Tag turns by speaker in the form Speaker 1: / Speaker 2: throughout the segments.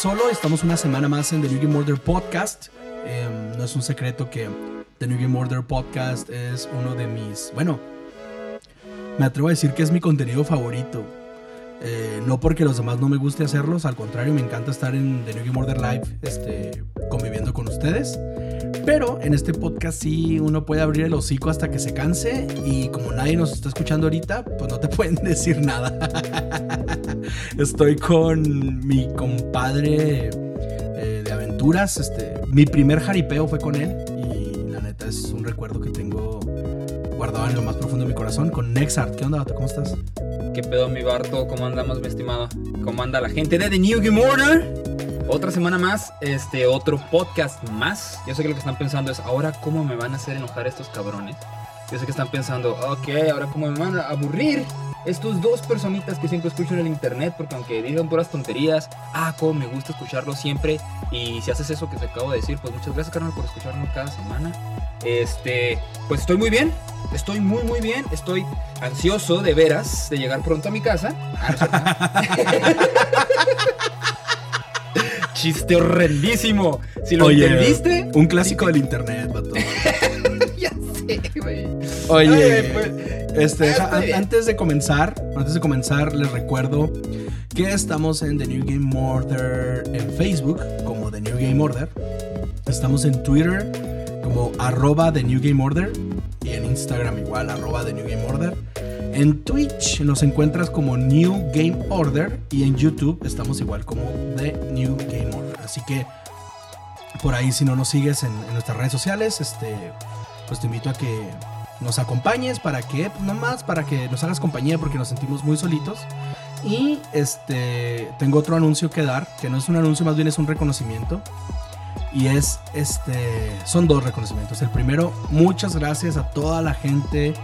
Speaker 1: Solo. Estamos una semana más en The New Game Order Podcast. Em, no es un secreto que The New Game Order Podcast es uno de mis. Bueno, me atrevo a decir que es mi contenido favorito. Eh, no porque los demás no me guste hacerlos, al contrario, me encanta estar en The New Game Order Live este, conviviendo con ustedes. Pero en este podcast sí uno puede abrir el hocico hasta que se canse y como nadie nos está escuchando ahorita, pues no te pueden decir nada. Estoy con mi compadre eh, de aventuras. Este, mi primer jaripeo fue con él y la neta es un recuerdo que tengo guardado en lo más profundo de mi corazón con Nexart. ¿Qué onda, Vato? ¿Cómo estás?
Speaker 2: ¿Qué pedo, mi Barto? ¿Cómo andamos, mi estimado? ¿Cómo anda la gente de The New Game Order? Otra semana más, este otro podcast más. Yo sé que lo que están pensando es, ahora cómo me van a hacer enojar estos cabrones. Yo sé que están pensando, ok, ahora cómo me van a aburrir estos dos personitas que siempre escucho en el internet, porque aunque digan puras tonterías, ah, cómo me gusta escucharlo siempre. Y si haces eso que te acabo de decir, pues muchas gracias, carnal, por escucharnos cada semana. Este, pues estoy muy bien, estoy muy, muy bien, estoy ansioso de veras de llegar pronto a mi casa. Chiste horrendísimo. Si lo entendiste.
Speaker 1: Un clásico del internet, vato.
Speaker 2: ya sé, güey.
Speaker 1: Oye, pues, este, antes de comenzar, antes de comenzar, les recuerdo que estamos en The New Game Order en Facebook, como The New Game Order. Estamos en Twitter como arroba The New Game Order. Y en Instagram igual, arroba The New Game Order. En Twitch nos encuentras como New Game Order y en YouTube estamos igual como The New Game Order. Así que por ahí si no nos sigues en, nuestras redes sociales, este, pues te invito a que nos acompañes para que, pues nomás para que nos hagas compañía porque nos sentimos muy solitos. Y este, tengo otro anuncio que dar, que no es un anuncio, más bien es un reconocimiento. Y es, este, son dos reconocimientos. El primero, muchas gracias a toda la gente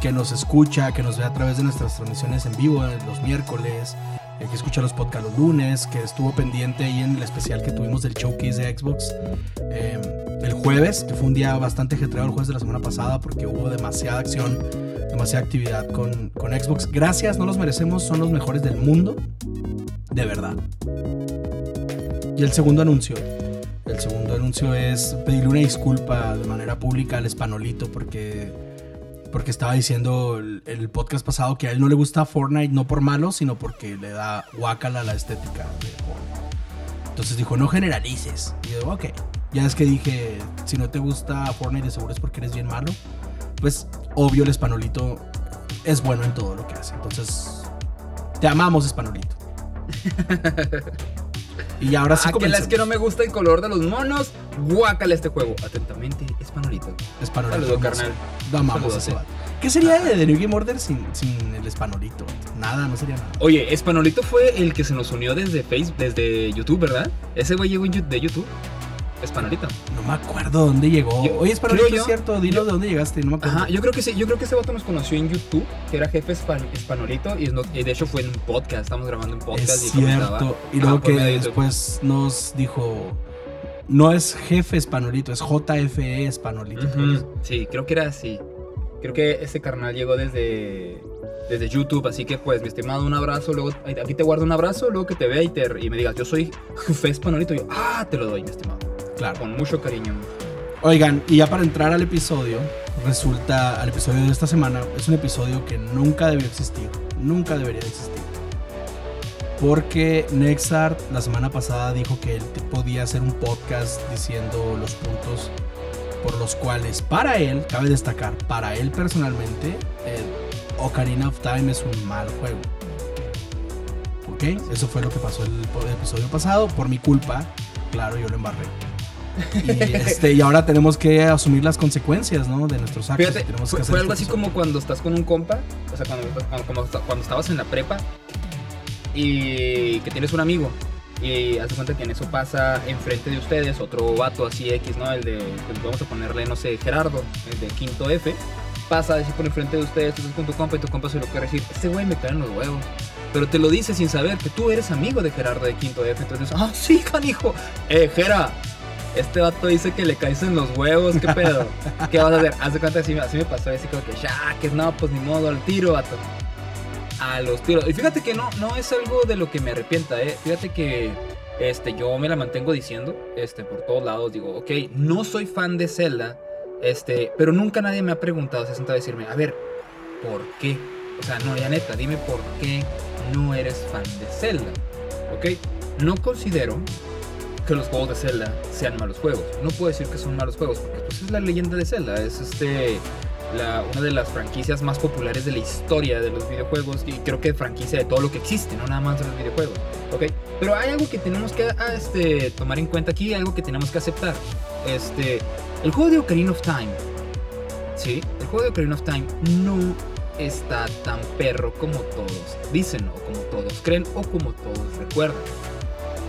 Speaker 1: que nos escucha, que nos ve a través de nuestras transmisiones en vivo los miércoles, eh, que escucha los podcasts los lunes, que estuvo pendiente ahí en el especial que tuvimos del showcase de Xbox em, el jueves, que fue un día bastante ajetreado el jueves de la semana pasada porque hubo demasiada acción, demasiada actividad con, con Xbox. Gracias, no los merecemos, son los mejores del mundo, de verdad. Y el segundo anuncio. El segundo anuncio es pedirle una disculpa de manera pública al Espanolito porque porque estaba diciendo el, podcast pasado que a él no le gusta Fortnite no por malo, sino porque le da guacala la estética de Fortnite. Entonces dijo, no generalices. Y yo, ok. Ya es que dije, si no te gusta Fortnite de seguro es porque eres bien malo. Pues obvio el Espanolito es bueno en todo lo que hace. Entonces, te amamos Espanolito.
Speaker 2: Y ahora sí ah, es que no me gusta el color de los monos. Guácale este juego. Atentamente, Espanolito.
Speaker 1: Espanolito.
Speaker 2: Saludos, carnal.
Speaker 1: Vamos ese ¿Qué sería de The New Game Order sin, sin el Espanolito? Nada, no sería nada.
Speaker 2: Oye, Espanolito fue el que se nos unió desde Facebook, desde YouTube, ¿verdad? Ese güey llegó de YouTube. Espanolito.
Speaker 1: No me acuerdo dónde llegó. Oye, Espanolito, es cierto, dilo de dónde llegaste, no me acuerdo.
Speaker 2: Ajá, yo creo que sí, yo creo que ese vato nos conoció en YouTube, que era jefe Espanolito, y, de hecho fue en un podcast, estamos grabando un podcast.
Speaker 1: Es y cierto, y luego que después nos dijo, no es jefe Espanolito, es JFE Espanolito.
Speaker 2: Sí, creo que era así. Creo que ese carnal llegó desde desde YouTube. Así que, pues, mi estimado, un abrazo. Luego, aquí te guardo un abrazo. Luego que te vea y, te, y me digas, yo soy Jefe Espanolito. Y yo, ah, te lo doy, mi estimado. Con mucho cariño.
Speaker 1: Oigan, y ya para entrar al episodio, resulta, al episodio de esta semana, es un episodio que nunca debió existir. Nunca debería existir. Porque Nexart la semana pasada dijo que él podía hacer un podcast diciendo los puntos por los cuales, para él, cabe destacar, para él personalmente, Ocarina of Time es un mal juego. ¿Ok? Eso fue lo que pasó el, el episodio pasado. Por mi culpa, claro, yo lo embarré. Y, este, y ahora tenemos que asumir las consecuencias, ¿no? De nuestros actos.
Speaker 2: fue, algo así como cuando estás con un compa, o sea, cuando, cuando, estabas en la prepa y que tienes un amigo y hace cuenta que en eso pasa enfrente de ustedes otro vato así X, ¿no? El de, pues, vamos a ponerle, no sé, Gerardo, el de quinto F. Pasa así por enfrente de ustedes, tú estás con tu compa y tu compa se lo quiere decir, este güey me cae en los huevos. Pero te lo dice sin saber que tú eres amigo de Gerardo de quinto F. Entonces, ah, sí, canijo. Eh, Gera, este vato dice que le caes en los huevos, ¿qué pedo? ¿Qué vas a hacer? Haz de cuenta, así, así me pasó, así como que, ya, que no, pues ni modo, al tiro, vato. A los tiros. Y fíjate que no, no es algo de lo que me arrepienta, ¿eh? Fíjate que este, yo me la mantengo diciendo, este, por todos lados, digo, ok, no soy fan de Zelda, este, pero nunca nadie me ha preguntado, se ha sentado a decirme, a ver, ¿por qué? O sea, no, ya neta, dime por qué no eres fan de Zelda, ¿ok? No considero que los juegos de Zelda sean malos juegos. No puedo decir que son malos juegos, porque pues es la leyenda de Zelda, es este una de las franquicias más populares de la historia de los videojuegos y creo que franquicia de todo lo que existe, no nada más de los videojuegos. ¿ok? Pero hay algo que tenemos que ah, este, tomar en cuenta aquí, algo que tenemos que aceptar. Este, el juego de Ocarina of Time, ¿sí? El juego de Ocarina of Time no está tan perro como todos dicen o como todos creen o como todos recuerdan.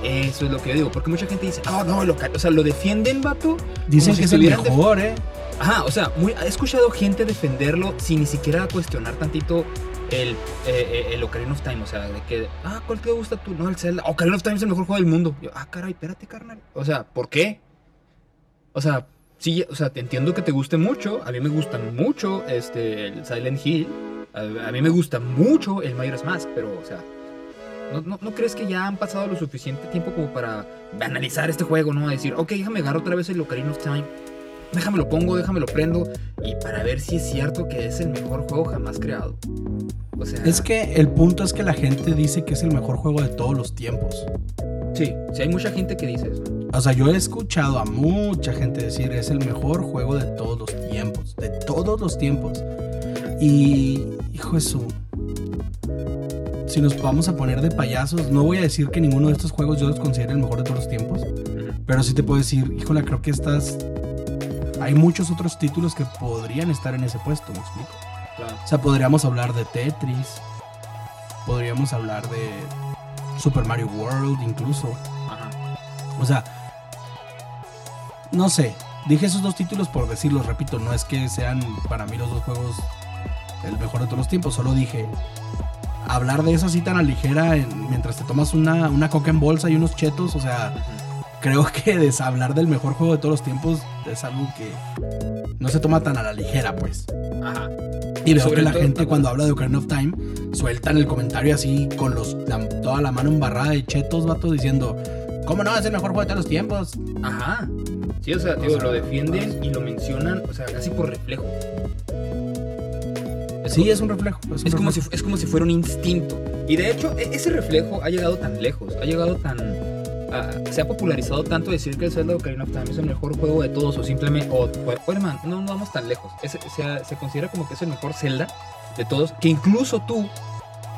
Speaker 2: Eso es lo que yo digo, porque mucha gente dice, oh no, lo, o sea, lo defienden, vato.
Speaker 1: Dicen que es el mejor, eh.
Speaker 2: Ajá, o sea, muy, he escuchado gente defenderlo sin ni siquiera cuestionar tantito el, eh, eh, el Ocarina of Time. O sea, de que, ah, ¿cuál te gusta tú? No, el Zelda. Ocarina of Time es el mejor juego del mundo. Yo, ah, caray, espérate, carnal. O sea, ¿por qué? O sea, sí, o sea, te entiendo que te guste mucho. A mí me gusta mucho este, el Silent Hill. A, mí me gusta mucho el Majora's Mask, pero, o sea, ¿no, no, crees que ya han pasado lo suficiente tiempo como para analizar este juego, no? A decir, ok, déjame agarrar otra vez el Ocarina of Time déjame lo pongo, déjame lo prendo y para ver si es cierto que es el mejor juego jamás creado.
Speaker 1: O sea, es que el punto es que la gente dice que es el mejor juego de todos los tiempos.
Speaker 2: Sí, sí hay mucha gente que dice eso.
Speaker 1: O sea, yo he escuchado a mucha gente decir es el mejor juego de todos los tiempos, de todos los tiempos. Y hijo de su si nos vamos a poner de payasos, no voy a decir que ninguno de estos juegos yo los considere el mejor de todos los tiempos, pero sí te puedo decir, híjole, creo que estás hay muchos otros títulos que podrían estar en ese puesto, ¿me explico? O sea, podríamos hablar de Tetris, podríamos hablar de Super Mario World incluso. O sea, no sé, dije esos dos títulos por decirlos, repito, no es que sean para mí los dos juegos el mejor de todos los tiempos, solo dije hablar de eso así tan a ligera mientras te tomas una, una coca en bolsa y unos chetos, o sea, creo que hablar del mejor juego de todos los tiempos es algo que no se toma tan a la ligera, pues. Ajá. Y veo que la gente cuando habla de Ocarina of Time sueltan el comentario así con los toda la mano embarrada de chetos, vato, diciendo, ¿cómo no? Es el mejor juego de todos los tiempos.
Speaker 2: Ajá. Sí, o sea, lo defienden y lo mencionan, o sea, casi por reflejo.
Speaker 1: Sí, es un reflejo.
Speaker 2: Es, Como si, es como si fuera un instinto. Y de hecho, e-, ese reflejo ha llegado tan lejos, ha llegado tan se ha popularizado tanto decir que el Zelda Ocarina of Time es el mejor juego de todos o simplemente, o, bueno, no, no vamos tan lejos, se, considera como que es el mejor Zelda de todos, que incluso tú,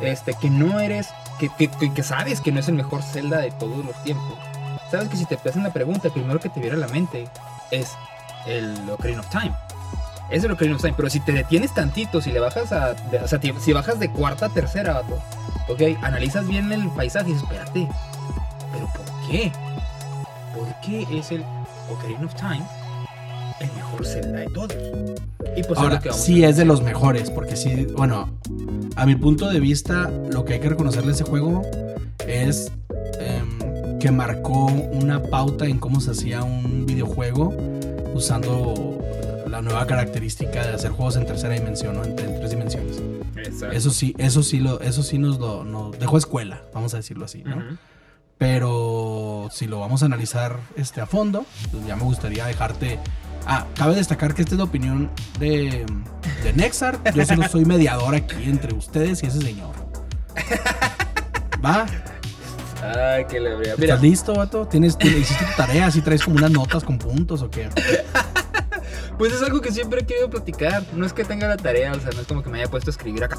Speaker 2: este, que no eres, que, que, sabes que no es el mejor Zelda de todos los tiempos, sabes que si te hacen la pregunta, el primero que te viene a la mente es el Ocarina of Time. Es el Ocarina of Time, pero si te detienes tantito, si le bajas a, o sea, si bajas de cuarta a tercera, ok, analizas bien el paisaje y espérate, pero ¿por qué? ¿Por qué es el Ocarina of Time el mejor Zelda de todos?
Speaker 1: Y pues Ahora, sí es de los mejores, porque sí, bueno, a mi punto de vista, lo que hay que reconocerle a ese juego es em, que marcó una pauta en cómo se hacía un videojuego usando la nueva característica de hacer juegos en tercera dimensión, ¿no? en, tres dimensiones. Eso sí, eso sí, lo, eso sí nos, lo, nos dejó escuela, vamos a decirlo así, ¿no? Pero si lo vamos a analizar este, a fondo, pues ya me gustaría dejarte. Ah, cabe destacar que esta es la opinión de, de Nexar. Yo solo soy mediador aquí entre ustedes y ese señor. ¿Va?
Speaker 2: Ay, qué le
Speaker 1: ¿Estás listo, vato? ¿Tienes, ¿Hiciste tu tarea? ¿Sí traes como unas notas con puntos o qué?
Speaker 2: Pues es algo que siempre he querido platicar. No es que tenga la tarea, o sea, no es como que me haya puesto a escribir acá,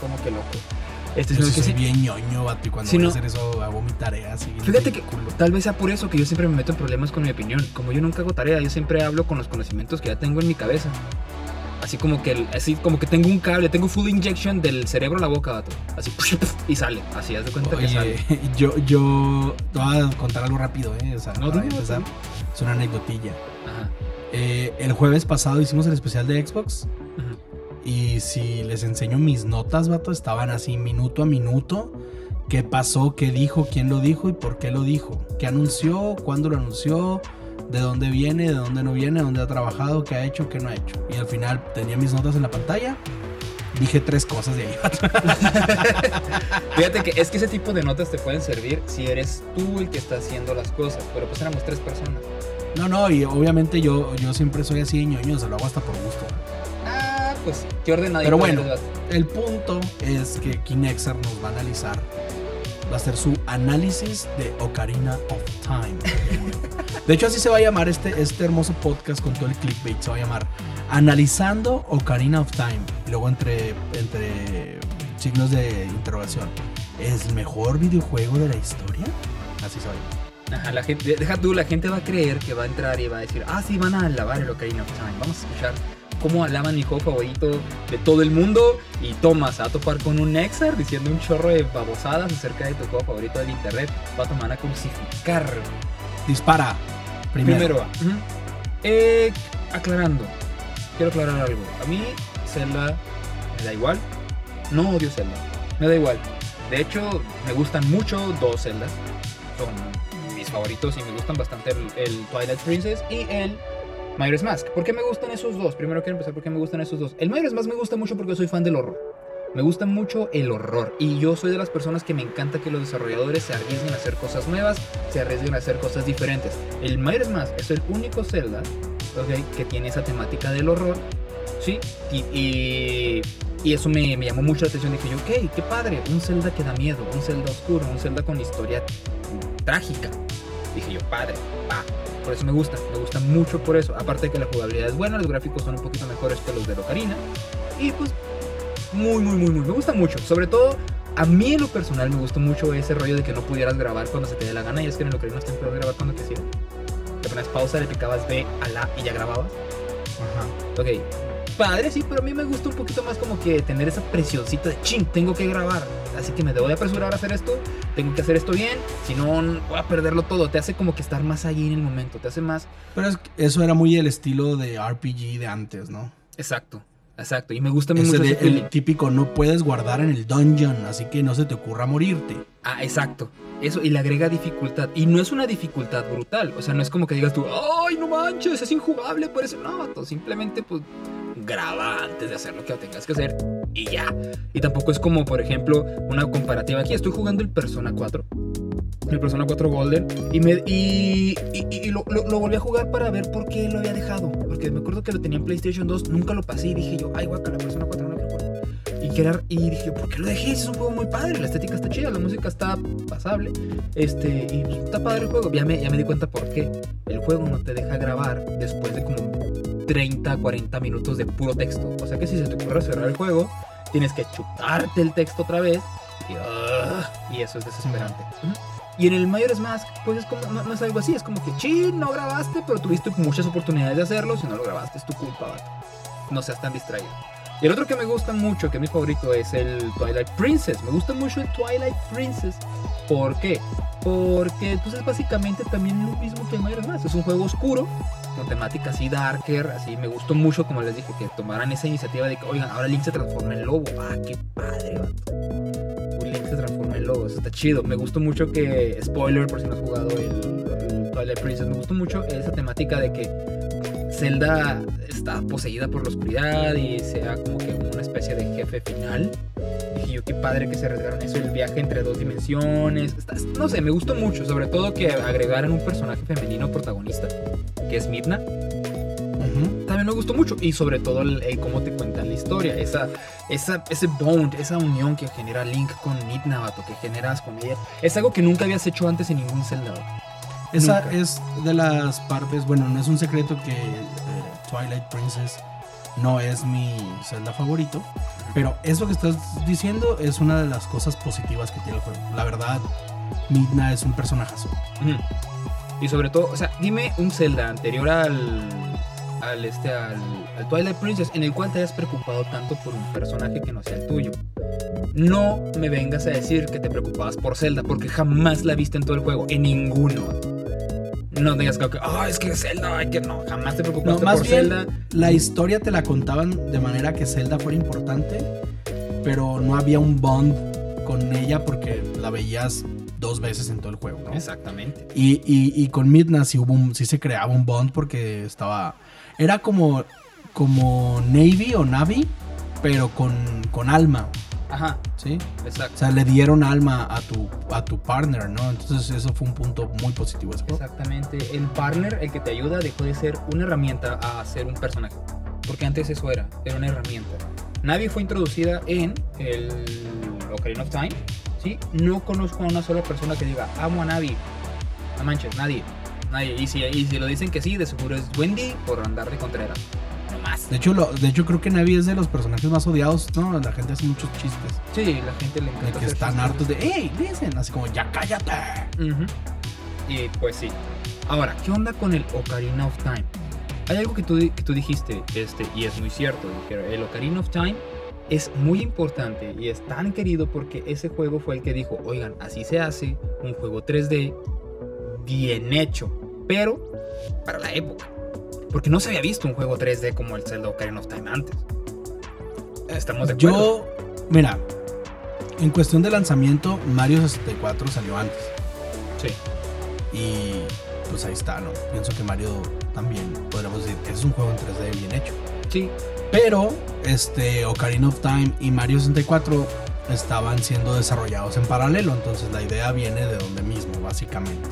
Speaker 2: como que loco.
Speaker 1: Este, es que bien ñoño, vato, y cuando voy a hacer eso hago mi tarea así.
Speaker 2: Fíjate que tal vez sea por eso que yo siempre me meto en problemas con mi opinión. Como yo nunca hago tarea, yo siempre hablo con los conocimientos que ya tengo en mi cabeza. Así como que así como que tengo un cable, tengo full injection del cerebro a la boca, vato. Así y sale. Así haz de cuenta que sale.
Speaker 1: Yo, yo te voy a contar algo rápido, eh. O sea, no, empezar, es una anécdotilla. Ajá. Eh, el jueves pasado hicimos el especial de Xbox. Y si les enseño mis notas, vato, estaban así minuto a minuto. ¿Qué pasó? ¿Qué dijo? ¿Quién lo dijo? ¿Y por qué lo dijo? ¿Qué anunció? ¿Cuándo lo anunció? ¿De dónde viene? ¿De dónde no viene? ¿Dónde ha trabajado? ¿Qué ha hecho? ¿Qué no ha hecho? Y al final tenía mis notas en la pantalla. dije tres cosas de ahí.
Speaker 2: Fíjate que es que ese tipo de notas te pueden servir si eres tú el que está haciendo las cosas, pero pues éramos tres personas.
Speaker 1: No, no, y obviamente yo, yo siempre soy así de ñoño, se lo hago hasta por gusto.
Speaker 2: Ah, pues qué ordenadito.
Speaker 1: Pero bueno, el punto es que Kinexer nos va a analizar, va a hacer su análisis de Ocarina of Time. De hecho, así se va a llamar este, este hermoso podcast con todo el clickbait. Se va a llamar Analizando Ocarina of Time. Y luego entre, entre signos de interrogación. ¿Es el mejor videojuego de la historia? Así se va a llamar.
Speaker 2: Ajá, la gente, deja tú, la gente va a creer que va a entrar y va a decir, ah, sí, van a alabar el Ocarina of Time. Vamos a escuchar cómo alaban mi juego favorito de todo el mundo. Y Thomas va a topar con un Nexar diciendo un chorro de babosadas acerca de tu juego favorito del internet. Va a tomar a crucificar.
Speaker 1: Dispara. Primero.
Speaker 2: eh, aclarando. Quiero aclarar algo. A mí, Zelda me da igual. No odio Zelda. Me da igual. De hecho, me gustan mucho dos Zeldas. Son favoritos y me gustan bastante el, Twilight Princess y el Majora's Mask. ¿Por qué me gustan esos dos? Primero quiero empezar por qué me gustan esos dos. El Majora's Mask me gusta mucho porque soy fan del horror. Me gusta mucho el horror y yo soy de las personas que me encanta que los desarrolladores se arriesguen a hacer cosas nuevas, se arriesguen a hacer cosas diferentes. El Majora's Mask es el único Zelda que tiene esa temática del horror, ¿sí? Y, y, eso me, me, llamó mucho la atención. Dije yo, ok, qué padre, un Zelda que da miedo, un Zelda oscuro, un Zelda con historia trágica. Dije yo, padre, va. Por eso me gusta, me gusta mucho por eso. Aparte de que la jugabilidad es buena, los gráficos son un poquito mejores que los de Ocarina. Y pues muy, muy, muy, muy. Me gusta mucho. Sobre todo, a mí en lo personal me gustó mucho ese rollo de que no pudieras grabar cuando se te dé la gana. Y es que en lo que no está puedes grabar cuando quisieras. Te pones pausa, le picabas B a la y ya grababas. Ajá. Ok. Padre, sí, pero a mí me gusta un poquito más como que tener esa presioncita de ching, tengo que grabar. Así que me debo de apresurar a hacer esto. Tengo que hacer esto bien. Si no, voy a perderlo todo. Te hace como que estar más allí en el momento. Te hace más.
Speaker 1: Pero es, eso era muy el estilo de RPG de antes, ¿no?
Speaker 2: Exacto. Exacto, y me gusta mucho
Speaker 1: el típico no puedes guardar en el dungeon, así que no se te ocurra morirte.
Speaker 2: Ah, exacto. Eso, y le agrega dificultad. Y no es una dificultad brutal. O sea, no es como que digas tú, ¡ay, no manches! Es injugable por eso. No, simplemente, pues, graba antes de hacer lo que tengas que hacer y ya. Y tampoco es como, por ejemplo, una comparativa. Aquí estoy jugando el Persona 4 el Persona 4 Golden y, me, y, y, lo, lo, volví a jugar para ver por qué lo había dejado. Porque me acuerdo que lo tenía en PlayStation 2, nunca lo pasé y dije yo, ay, guaca, la Persona 4 no lo recuerdo. Y, y dije, ¿por qué lo dejé? Es un juego muy padre, la estética está chida, la música está pasable. Este, y pues, está padre el juego. Ya me, ya me di cuenta por qué. El juego no te deja grabar después de como 30, 40 minutos de puro texto. O sea que si se te ocurre cerrar el juego, tienes que chutarte el texto otra vez. Y, ah, y eso es desesperante. Y en el Majora's Mask, pues es como, no, es algo así, es como que, ching, no grabaste, pero tuviste muchas oportunidades de hacerlo, si no lo grabaste es tu culpa, No seas tan distraído. Y el otro que me gusta mucho, que es mi favorito, es el Twilight Princess. Me gusta mucho el Twilight Princess. ¿Por qué? Porque pues es básicamente también lo mismo que el Majora's Mask. Es un juego oscuro, con temática así darker, así me gustó mucho, como les dije, que tomaran esa iniciativa de que, oigan, ahora Link se transforma en lobo. Ah, qué padre, Link se transforma eso está chido. Me gustó mucho que, spoiler por si no has jugado el, Twilight Princess, me gustó mucho esa temática de que Zelda está poseída por la oscuridad y sea como que una especie de jefe final. Dije yo, qué padre que se arriesgaron eso, el viaje entre dos dimensiones. no sé, me gustó mucho, sobre todo que agregaran un personaje femenino protagonista, que es Midna también me gustó mucho. Y sobre todo el, cómo te cuentan la historia. Esa, esa, ese bond, esa unión que genera Link con Midna, que generas con ella. Es algo que nunca habías hecho antes en ningún Zelda.
Speaker 1: Esa es de las partes, bueno, no es un secreto que eh, Twilight Princess no es mi Zelda favorito, pero eso que estás diciendo es una de las cosas positivas que tiene el juego. La verdad, Midna es un personajazo.
Speaker 2: Y sobre todo, o sea, dime un Zelda anterior al al, este, al, Twilight Princess en el cual te hayas preocupado tanto por un personaje que no sea el tuyo. No me vengas a decir que te preocupabas por Zelda, porque jamás la viste en todo el juego, en ninguno. No digas que, oh, es que Zelda, ay, que no, jamás te preocupaste por Zelda.
Speaker 1: La historia te la contaban de manera que Zelda fuera importante, pero no había un bond con ella porque la veías dos veces en todo el juego, ¿no?
Speaker 2: Exactamente.
Speaker 1: Y, y, con Midna sí, hubo sí se creaba un bond porque estaba era como, como Navy o Navi pero con, con alma.
Speaker 2: Ajá.
Speaker 1: ¿Sí?
Speaker 2: Exacto.
Speaker 1: O sea, le dieron alma a tu, a tu partner, ¿no? Entonces eso fue un punto muy positivo.
Speaker 2: Exactamente. El partner, el que te ayuda, dejó de ser una herramienta a ser un personaje. Porque antes eso era, era una herramienta. Navi fue introducida en el Ocarina of Time. ¿sí? No conozco a una sola persona que diga, amo a Navi. No manches, nadie. Nadie. Y si, y si lo dicen que sí, de seguro es Wendy por andar de Contreras. No más.
Speaker 1: De hecho, lo, de hecho, creo que Navi es de los personajes más odiados, ¿no? La gente hace muchos chistes.
Speaker 2: Sí, la gente le
Speaker 1: De
Speaker 2: encanta.
Speaker 1: que
Speaker 2: hacer
Speaker 1: están
Speaker 2: chistes.
Speaker 1: hartos de, ¡Ey! Dicen, así como, ¡ya cállate!
Speaker 2: Y pues sí. Ahora, ¿qué onda con el Ocarina of Time? Hay algo que tú, que tú dijiste, este, y es muy cierto, el Ocarina of Time es muy importante y es tan querido porque ese juego fue el que dijo, oigan, así se hace un juego 3D bien hecho, pero para la época. Porque no se había visto un juego 3D como el Zelda Ocarina of Time antes. Estamos de acuerdo.
Speaker 1: Yo, mira, en cuestión de lanzamiento, Mario 64 salió antes.
Speaker 2: Sí.
Speaker 1: Y pues ahí está, ¿no? Pienso que Mario también, podríamos decir que es un juego en 3D bien hecho.
Speaker 2: Sí,
Speaker 1: Pero, este, Ocarina of Time y Mario 64 estaban siendo desarrollados en paralelo. Entonces la idea viene de donde mismo, básicamente.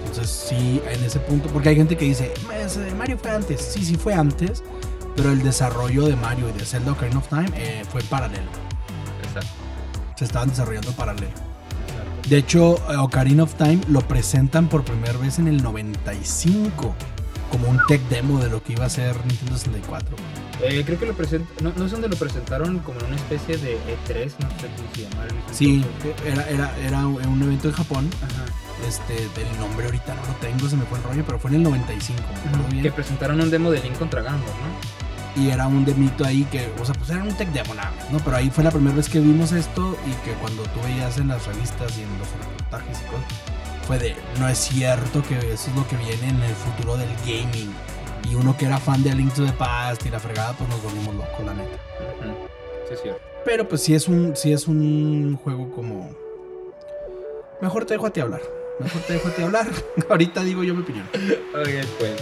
Speaker 1: Entonces sí, en ese punto, porque hay gente que dice, "Ese Mario fue antes. Sí, sí fue antes. Pero el desarrollo de Mario y de Zelda Ocarina of Time eh, fue paralelo.
Speaker 2: exacto.
Speaker 1: Se estaban desarrollando paralelo.
Speaker 2: exacto.
Speaker 1: De hecho, eh, Ocarina of Time lo presentan por primera vez en el 95 como un tech demo de lo que iba a ser Nintendo 64.
Speaker 2: Eh, creo que lo present no, no sé dónde lo presentaron como en una especie de E3, no sé cómo se llama. en ese
Speaker 1: Sí, era, era, era un evento en Japón.
Speaker 2: Ajá.
Speaker 1: Este, el nombre ahorita no lo tengo, se me fue el rollo, pero fue en el 95, me acuerdo
Speaker 2: Que presentaron un demo de Link contra Ganondorf, ¿no?
Speaker 1: Y era un demito ahí que, o sea, pues era un tech demo nada más, ¿no? Pero ahí fue la primera vez que vimos esto y que cuando tú veías en las revistas y en los reportajes y cosas, fue de, no es cierto que eso es lo que viene en el futuro del gaming. Y uno que era fan de A Link to the Past y la fregada, pues nos volvimos locos, la neta.
Speaker 2: Ujú. Sí, es cierto.
Speaker 1: Pero pues sí es un, sí es un juego como... Mejor te dejo a ti hablar. Mejor te dejo a ti hablar. Ahorita digo yo mi opinión.
Speaker 2: Ok, pues.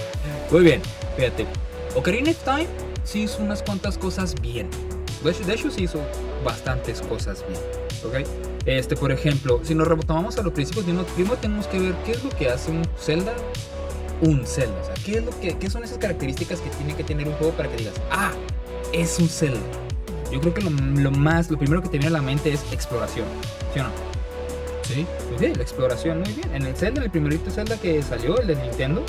Speaker 2: Muy bien, fíjate. Ocarina of Time sí hizo unas cuantas cosas bien. De hecho, de hecho sí hizo bastantes cosas bien. ¿Ok? Este, por ejemplo, si nos retomamos a los principios, primero tenemos que ver qué es lo que hace un Zelda un Zelda. O sea, ¿qué, es lo que, qué son esas características que tiene que tener un juego para que digas, ah, es un Zelda? Yo creo que lo, lo más, lo primero que te viene a la mente es exploración. ¿Sí o no?
Speaker 1: Sí.
Speaker 2: Muy bien, la exploración, muy bien. En el Zelda, en el primerito Zelda que salió, el de Nintendo,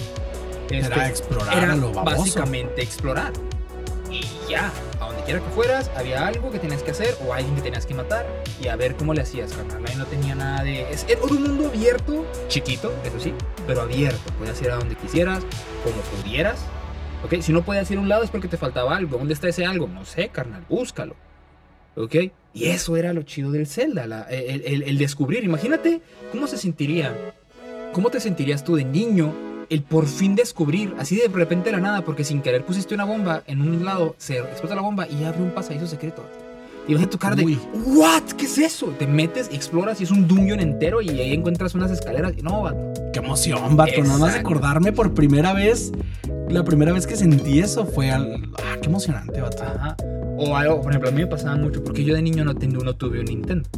Speaker 2: este,
Speaker 1: Era explorar
Speaker 2: era
Speaker 1: a lo baboso.
Speaker 2: básicamente explorar. Y ya, a donde quiera que fueras, había algo que tenías que hacer o alguien que tenías que matar y a ver cómo le hacías, carnal. Ahí no tenía nada de. Es, era un mundo abierto, chiquito, eso sí, pero abierto. Podías ir a donde quisieras, como pudieras. ¿Ok? Si no podías ir a un lado es porque te faltaba algo. ¿Dónde está ese algo? No sé, carnal, búscalo. ¿Ok? Y eso era lo chido del Zelda, el descubrir. Imagínate cómo se sentiría, cómo te sentirías tú de niño el por fin descubrir, así de repente de la nada, porque sin querer pusiste una bomba en un lado, se explota la bomba y abre un pasadizo secreto. Y vas a tu cara de,
Speaker 1: Uy.
Speaker 2: ¿what? ¿Qué es eso? Te metes, exploras y es un dungeon entero y ahí encuentras unas escaleras. No, vato.
Speaker 1: Qué emoción, vato. Nada más
Speaker 2: Exacto.
Speaker 1: acordarme por primera vez. La primera vez que sentí eso fue al. Ah, qué emocionante, vato.
Speaker 2: Ajá. O algo, por ejemplo, a mí me pasaba mucho porque yo de niño no, ten- no tuve un Nintendo.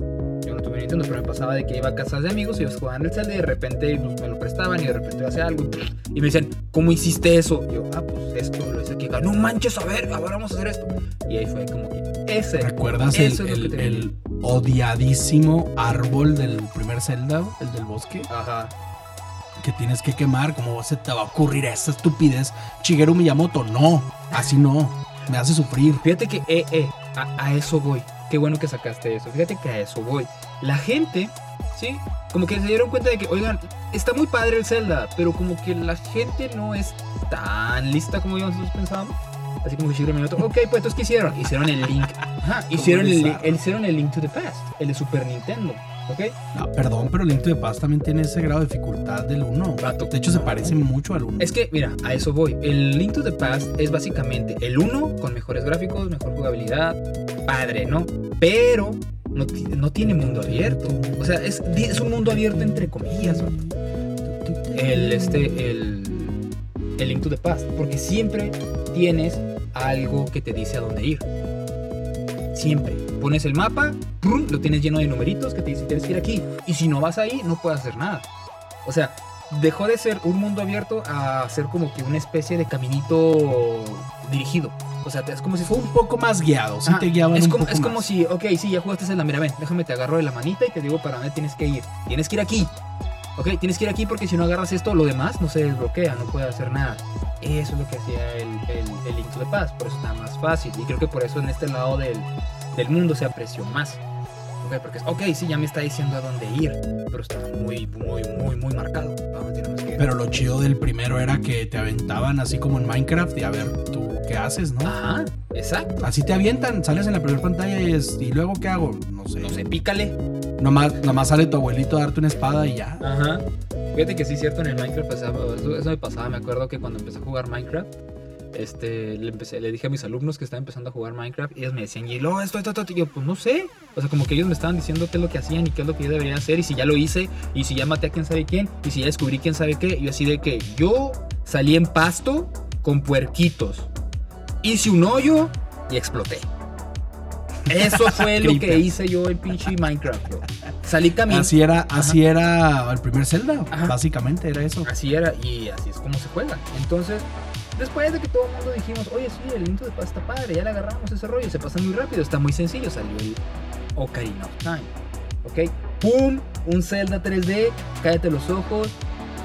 Speaker 2: Yo no tuve Nintendo, pero me pasaba de que iba a casas de amigos y ellos jugaban el Zelda y de repente pues, me lo prestaban y de repente yo hacía algo y me decían, ¿cómo hiciste eso? Y yo, ah, pues esto, lo hice aquí. No manches, a ver, ahora vamos a hacer esto. Y ahí fue como que ese.
Speaker 1: ¿Recuerdas el,
Speaker 2: que
Speaker 1: el- el odiadísimo árbol del primer Zelda, el del bosque?
Speaker 2: Ajá.
Speaker 1: Que tienes que quemar. ¿Cómo se te va a ocurrir esa estupidez? Shigeru Miyamoto, no. Así no. Me hace sufrir.
Speaker 2: Fíjate que, eh, eh, a, a eso voy. Qué bueno que sacaste eso. Fíjate que a eso voy. La gente, ¿sí? Como que se dieron cuenta de que, oigan, está muy padre el Zelda, pero como que la gente no es tan lista como nosotros pensábamos. Así como que Shigeru Miyamoto, ok, pues entonces, ¿qué hicieron? Hicieron el Link. Ajá, hicieron el, hicieron el Link to the Past, el de Super Nintendo, ¿ok?
Speaker 1: No, perdón, pero Link to the Past también tiene ese grado de dificultad del 1.
Speaker 2: Vato.
Speaker 1: De hecho, se parece mucho al 1.
Speaker 2: Es que, mira, a eso voy. El Link to the Past es básicamente el 1 con mejores gráficos, mejor jugabilidad, padre, ¿no? Pero no, ti- no tiene mundo abierto. O sea, es, di- es un mundo abierto entre comillas. El, este, el, el Link to the Past. Porque siempre tienes algo que te dice a dónde ir. Siempre. Pones el mapa, lo tienes lleno de numeritos que te dicen tienes que ir aquí. Y si no vas ahí, no puedes hacer nada. O sea, dejó de ser un mundo abierto a ser como que una especie de caminito dirigido. O sea, es como si
Speaker 1: fue un poco más guiado, sí te guiaban
Speaker 2: es
Speaker 1: un
Speaker 2: como,
Speaker 1: poco
Speaker 2: Es como si, ok, sí, ya jugaste en la mira, ven, déjame te agarro de la manita y te digo para dónde tienes que ir. Tienes que ir aquí. Ok, tienes que ir aquí porque si no agarras esto, lo demás no se desbloquea, no puede hacer nada. Eso es lo que hacía el, el, el Link to the Past, por eso está más fácil. Y creo que por eso en este lado del, del mundo se apreció más. Ok, porque es, ok, sí, ya me está diciendo a dónde ir, pero está muy, muy, muy, muy marcado.
Speaker 1: Pero lo chido del primero era que te aventaban así como en Minecraft y a ver tú qué haces, ¿no?
Speaker 2: Ajá, exacto.
Speaker 1: Así te avientan, sales en la primera pantalla y es, ¿y luego qué hago? No sé.
Speaker 2: No sé, pícale.
Speaker 1: Nomás, nomás sale tu abuelito a darte una espada y ya.
Speaker 2: Ajá. Fíjate que sí es cierto, en el Minecraft eso me pasaba, me acuerdo que cuando empecé a jugar Minecraft, este, le, empecé, le dije a mis alumnos que estaban empezando a jugar Minecraft y ellos me decían, y lo, esto, esto, esto, y yo, pues no sé. O sea, como que ellos me estaban diciendo qué es lo que hacían y qué es lo que yo debería hacer, y si ya lo hice, y si ya maté a quién sabe quién, y si ya descubrí quién sabe qué. Y yo así de que yo salí en pasto con puerquitos, hice un hoyo y exploté. Eso fue lo que hice yo en pinche Minecraft, bro. Salí caminando.
Speaker 1: Así era, así era el primer Zelda, básicamente era eso.
Speaker 2: Así era, y así es como se juega. Entonces, Después de que todo el mundo dijimos, oye, sí, el intro de está padre, ya le agarramos ese rollo, se pasa muy rápido, está muy sencillo, salió el Ocarina of Time. ¿Ok? ¡Pum! Un Zelda 3D, cállate los ojos,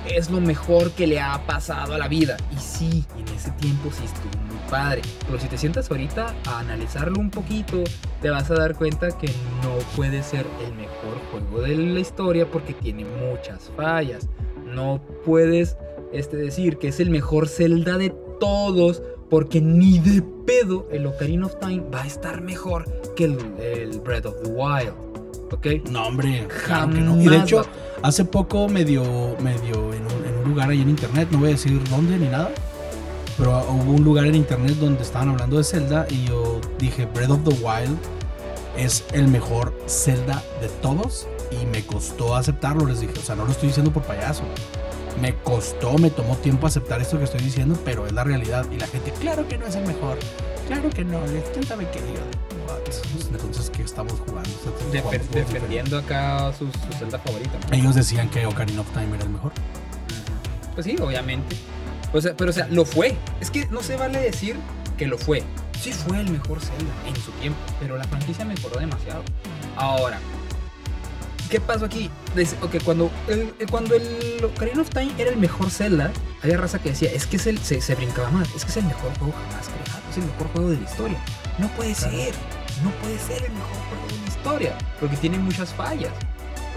Speaker 2: es lo mejor que le ha pasado a la vida. Y sí, en ese tiempo sí estuvo muy padre. Pero si te sientas ahorita a analizarlo un poquito, te vas a dar cuenta que no puede ser el mejor juego de la historia porque tiene muchas fallas. No puedes este, decir que es el mejor Zelda de todos, porque ni de pedo el Ocarina of Time va a estar mejor que el, Breath of the Wild. ¿Ok?
Speaker 1: No, hombre, claro que no. Y de hecho, hace poco medio, medio en un, en un lugar ahí en internet, no voy a decir dónde ni nada, pero hubo un lugar en internet donde estaban hablando de Zelda y yo dije, Breath of the Wild es el mejor Zelda de todos y me costó aceptarlo, les dije, o sea, no lo estoy diciendo por payaso me costó, me tomó tiempo aceptar esto que estoy diciendo, pero es la realidad. Y la gente, claro que no es el mejor. Claro que no, quién sabe qué digo. Entonces, ¿qué estamos jugando?
Speaker 2: defendiendo acá su, su Zelda favorita.
Speaker 1: Ellos decían que Ocarina of Time era el mejor.
Speaker 2: Pues sí, obviamente. O sea, pero o sea, lo fue. Es que no se vale decir que lo fue. Sí fue el mejor Zelda en su tiempo, pero la franquicia mejoró demasiado. Ahora, ¿Qué pasó aquí? Okay, cuando, el, cuando el Ocarina of Time era el mejor Zelda, había raza que decía, es que es el, se, se, brincaba más, es que es el mejor juego jamás creado, es el mejor juego de la historia. No puede ser, no puede ser el mejor juego de la historia, porque tiene muchas fallas.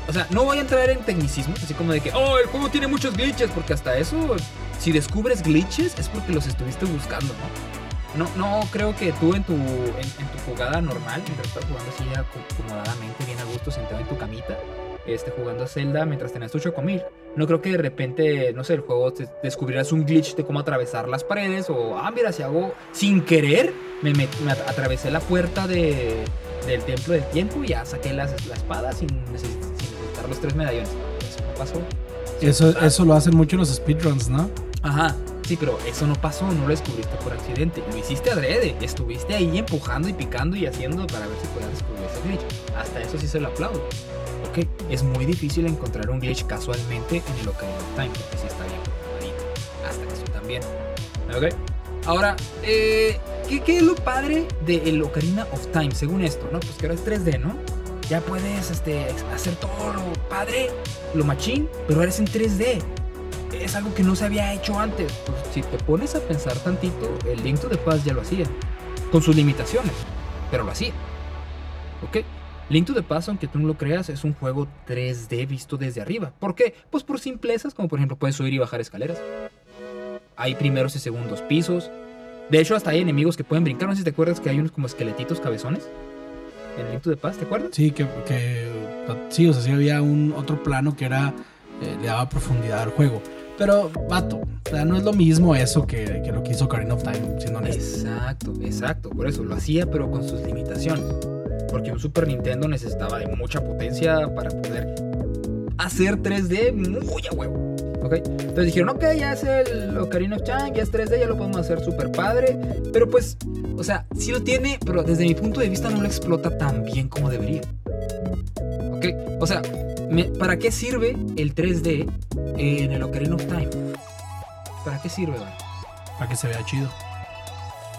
Speaker 2: O sea, no voy a entrar en tecnicismos, así como de que, oh, el juego tiene muchos glitches, porque hasta eso, si descubres glitches, es porque los estuviste buscando, ¿no? No, no creo que tú en tu, en, tu jugada normal, mientras estás jugando así acomodadamente, bien a gusto, sentado en tu camita, este, jugando a Zelda mientras tenés tu chocomil. No creo que de repente, no sé, el juego te descubrirás un glitch de cómo atravesar las paredes o, ah, mira, si hago sin querer, me, me, atravesé la puerta de, del templo del tiempo y ya saqué las, la espada sin, necesitar los tres medallones. Eso no pasó.
Speaker 1: Eso, eso lo hacen mucho los speedruns, ¿no?
Speaker 2: Ajá. Sí, pero eso no pasó, no lo descubriste por accidente. Lo hiciste adrede. Estuviste ahí empujando y picando y haciendo para ver si podías descubrir ese glitch. Hasta eso sí se lo aplaudo. Ok, es muy difícil encontrar un glitch casualmente en el Ocarina of Time, porque sí está bien Hasta eso también. Ok. Ahora, eh, ¿qué, es lo padre de el Ocarina of Time? Según esto, ¿no? Pues que ahora es 3D, ¿no? Ya puedes este, hacer todo lo padre, lo machín, pero ahora es en 3D es algo que no se había hecho antes. Pues, si te pones a pensar tantito, el Link to the Past ya lo hacía, con sus limitaciones, pero lo hacía. ¿Ok? Link to the Past, aunque tú no lo creas, es un juego 3D visto desde arriba. ¿Por qué? Pues por simplezas, como por ejemplo puedes subir y bajar escaleras. Hay primeros y segundos pisos. De hecho, hasta hay enemigos que pueden brincar. No sé si te acuerdas que hay unos como esqueletitos cabezones. En Link to the Past, ¿te acuerdas?
Speaker 1: Sí, que, sí, o sea, sí había un otro plano que era eh, le daba profundidad al juego. Pero, vato, o sea, no es lo mismo eso que, lo que hizo Ocarina of Time, siendo honesto.
Speaker 2: Exacto, exacto. Por eso lo hacía, pero con sus limitaciones. Porque un Super Nintendo necesitaba de mucha potencia para poder hacer 3D muy a huevo. ¿Ok? Entonces dijeron, ok, ya es el Ocarina of Time, ya es 3D, ya lo podemos hacer súper padre. Pero pues, o sea, sí lo tiene, pero desde mi punto de vista no lo explota tan bien como debería. ¿Ok? O sea, ¿para qué sirve el 3D en el Ocarina of Time? ¿Para qué sirve,
Speaker 1: Para que se vea chido.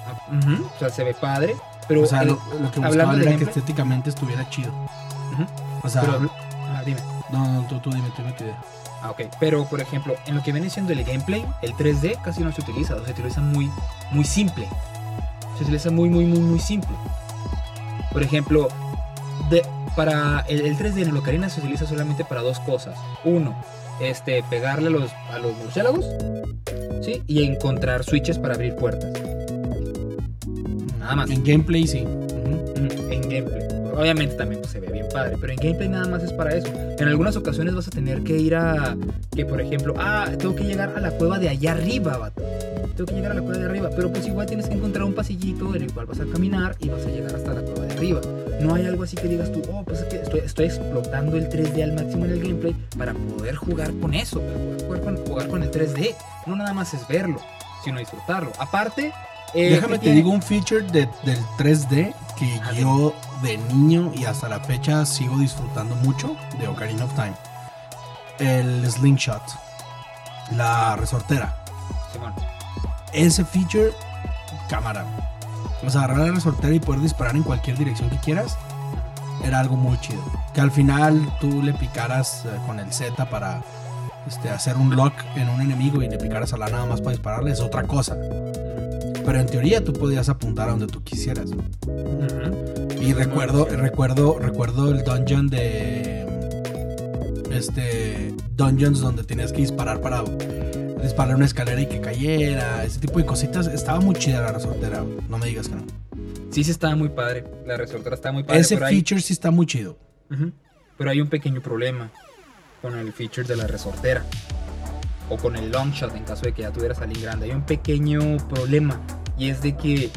Speaker 2: Ah, o sea, se ve padre. Pero
Speaker 1: o sea, lo, que buscaba era que estéticamente estuviera chido. O sea,
Speaker 2: ah, dime.
Speaker 1: No, no, tú, tú dime, tú dime tu idea.
Speaker 2: Ah, ok. Pero, por ejemplo, en lo que viene siendo el gameplay, el 3D casi no se utiliza. O se utiliza muy, muy simple. Se utiliza muy, muy, muy, muy simple. Por ejemplo, de, para el, 3D en el Ocarina se utiliza solamente para dos cosas. Uno, este, pegarle a los, a los murciélagos. ¿Sí? Y encontrar switches para abrir puertas. Nada más.
Speaker 1: En gameplay sí.
Speaker 2: En gameplay. Obviamente también pues, se ve bien padre, pero en gameplay nada más es para eso. En algunas ocasiones vas a tener que ir a. Que por ejemplo, ah, tengo que llegar a la cueva de allá arriba, vato. Tengo que llegar a la cueva de arriba, pero pues igual tienes que encontrar un pasillito en el cual vas a caminar y vas a llegar hasta la cueva de arriba. No hay algo así que digas tú, oh, pues es que estoy, estoy explotando el 3D al máximo en el gameplay para poder jugar con eso, para poder jugar con, jugar con el 3D. No nada más es verlo, sino disfrutarlo. Aparte,
Speaker 1: eh, Déjame te digo un feature del 3D que yo de niño y hasta la fecha sigo disfrutando mucho de Ocarina of Time. El slingshot. La resortera. Ese feature, cámara. O sea, agarrar la resortera y poder disparar en cualquier dirección que quieras. Era algo muy chido. Que al final tú le picaras eh, con el Z para este, hacer un lock en un enemigo y le picaras a la nada más para dispararle es otra cosa. Pero en teoría tú podías apuntar a donde tú quisieras. Y recuerdo, recuerdo, recuerdo el dungeon de. Este. Dungeons donde tenías que disparar para disparar una escalera y que cayera. Ese tipo de cositas. Estaba muy chida la resortera. No me digas que no.
Speaker 2: Sí, sí, estaba muy padre. La resortera estaba muy padre.
Speaker 1: Ese feature sí está muy chido.
Speaker 2: Pero hay un pequeño problema con el feature de la resortera o con el long shot en caso de que ya tuvieras alguien grande. Hay un pequeño problema y es de que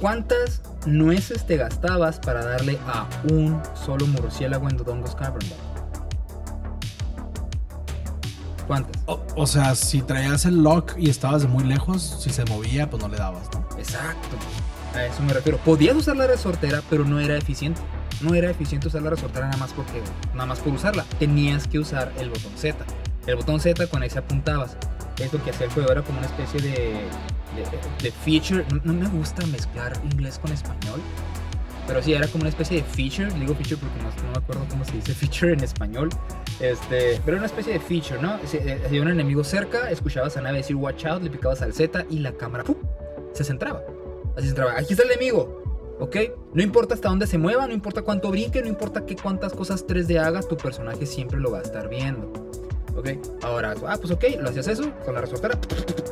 Speaker 2: ¿cuántas nueces te gastabas para darle a un solo murciélago en Dodongo's Cavern? ¿Cuántas?
Speaker 1: O, sea, si traías el lock y estabas de muy lejos, si se movía, pues no le dabas, ¿no?
Speaker 2: Exacto. A eso me refiero. Podías usar la resortera, pero no era eficiente. No era eficiente usar la resortera nada más porque nada más por usarla. Tenías que usar el botón Z. El botón Z con ese apuntabas. Es lo que hacía el juego, era como una especie de, de, feature. No, me gusta mezclar inglés con español. Pero sí, era como una especie de feature. Digo feature porque no, me acuerdo cómo se dice feature en español. Este, pero era una especie de feature, ¿no? Si eh, había un enemigo cerca, escuchabas a nave decir watch out, le picabas al Z y la cámara se centraba. Así se centraba. Aquí está el enemigo. ¿Ok? No importa hasta dónde se mueva, no importa cuánto brinque, no importa qué cuántas cosas 3D hagas, tu personaje siempre lo va a estar viendo. ¿Ok? Ahora, ah, pues ok, lo hacías eso, con la resortera,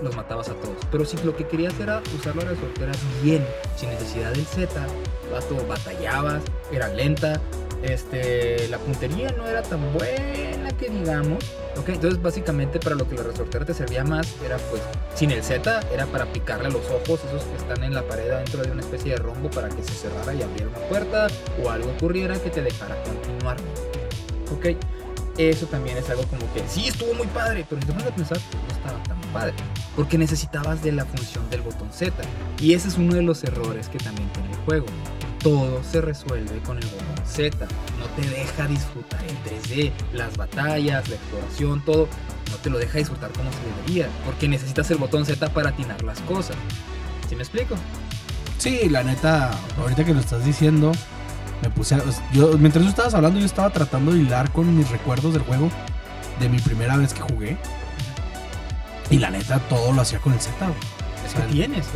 Speaker 2: los matabas a todos. Pero si lo que querías era usar la resortera bien, sin necesidad del Z, vato, batallabas, era lenta, este, la puntería no era tan buena que digamos, ok, entonces básicamente para lo que la resortera te servía más era pues, sin el Z, era para picarle los ojos, esos que están en la pared dentro de una especie de rombo para que se cerrara y abriera una puerta, o algo ocurriera que te dejara continuar, ok eso también es algo como que sí estuvo muy padre, pero si te pones a pensar, no estaba tan padre. Porque necesitabas de la función del botón Z. Y ese es uno de los errores que también tiene el juego. Todo se resuelve con el botón Z. No te deja disfrutar en 3D. Las batallas, la exploración, todo. No te lo deja disfrutar como se debería. Porque necesitas el botón Z para atinar las cosas. ¿Sí me explico?
Speaker 1: Sí, la neta, ahorita que lo estás diciendo, me puse yo mientras tú estabas hablando yo estaba tratando de hilar con mis recuerdos del juego de mi primera vez que jugué. Y la neta todo lo hacía con el Z
Speaker 2: es que tienes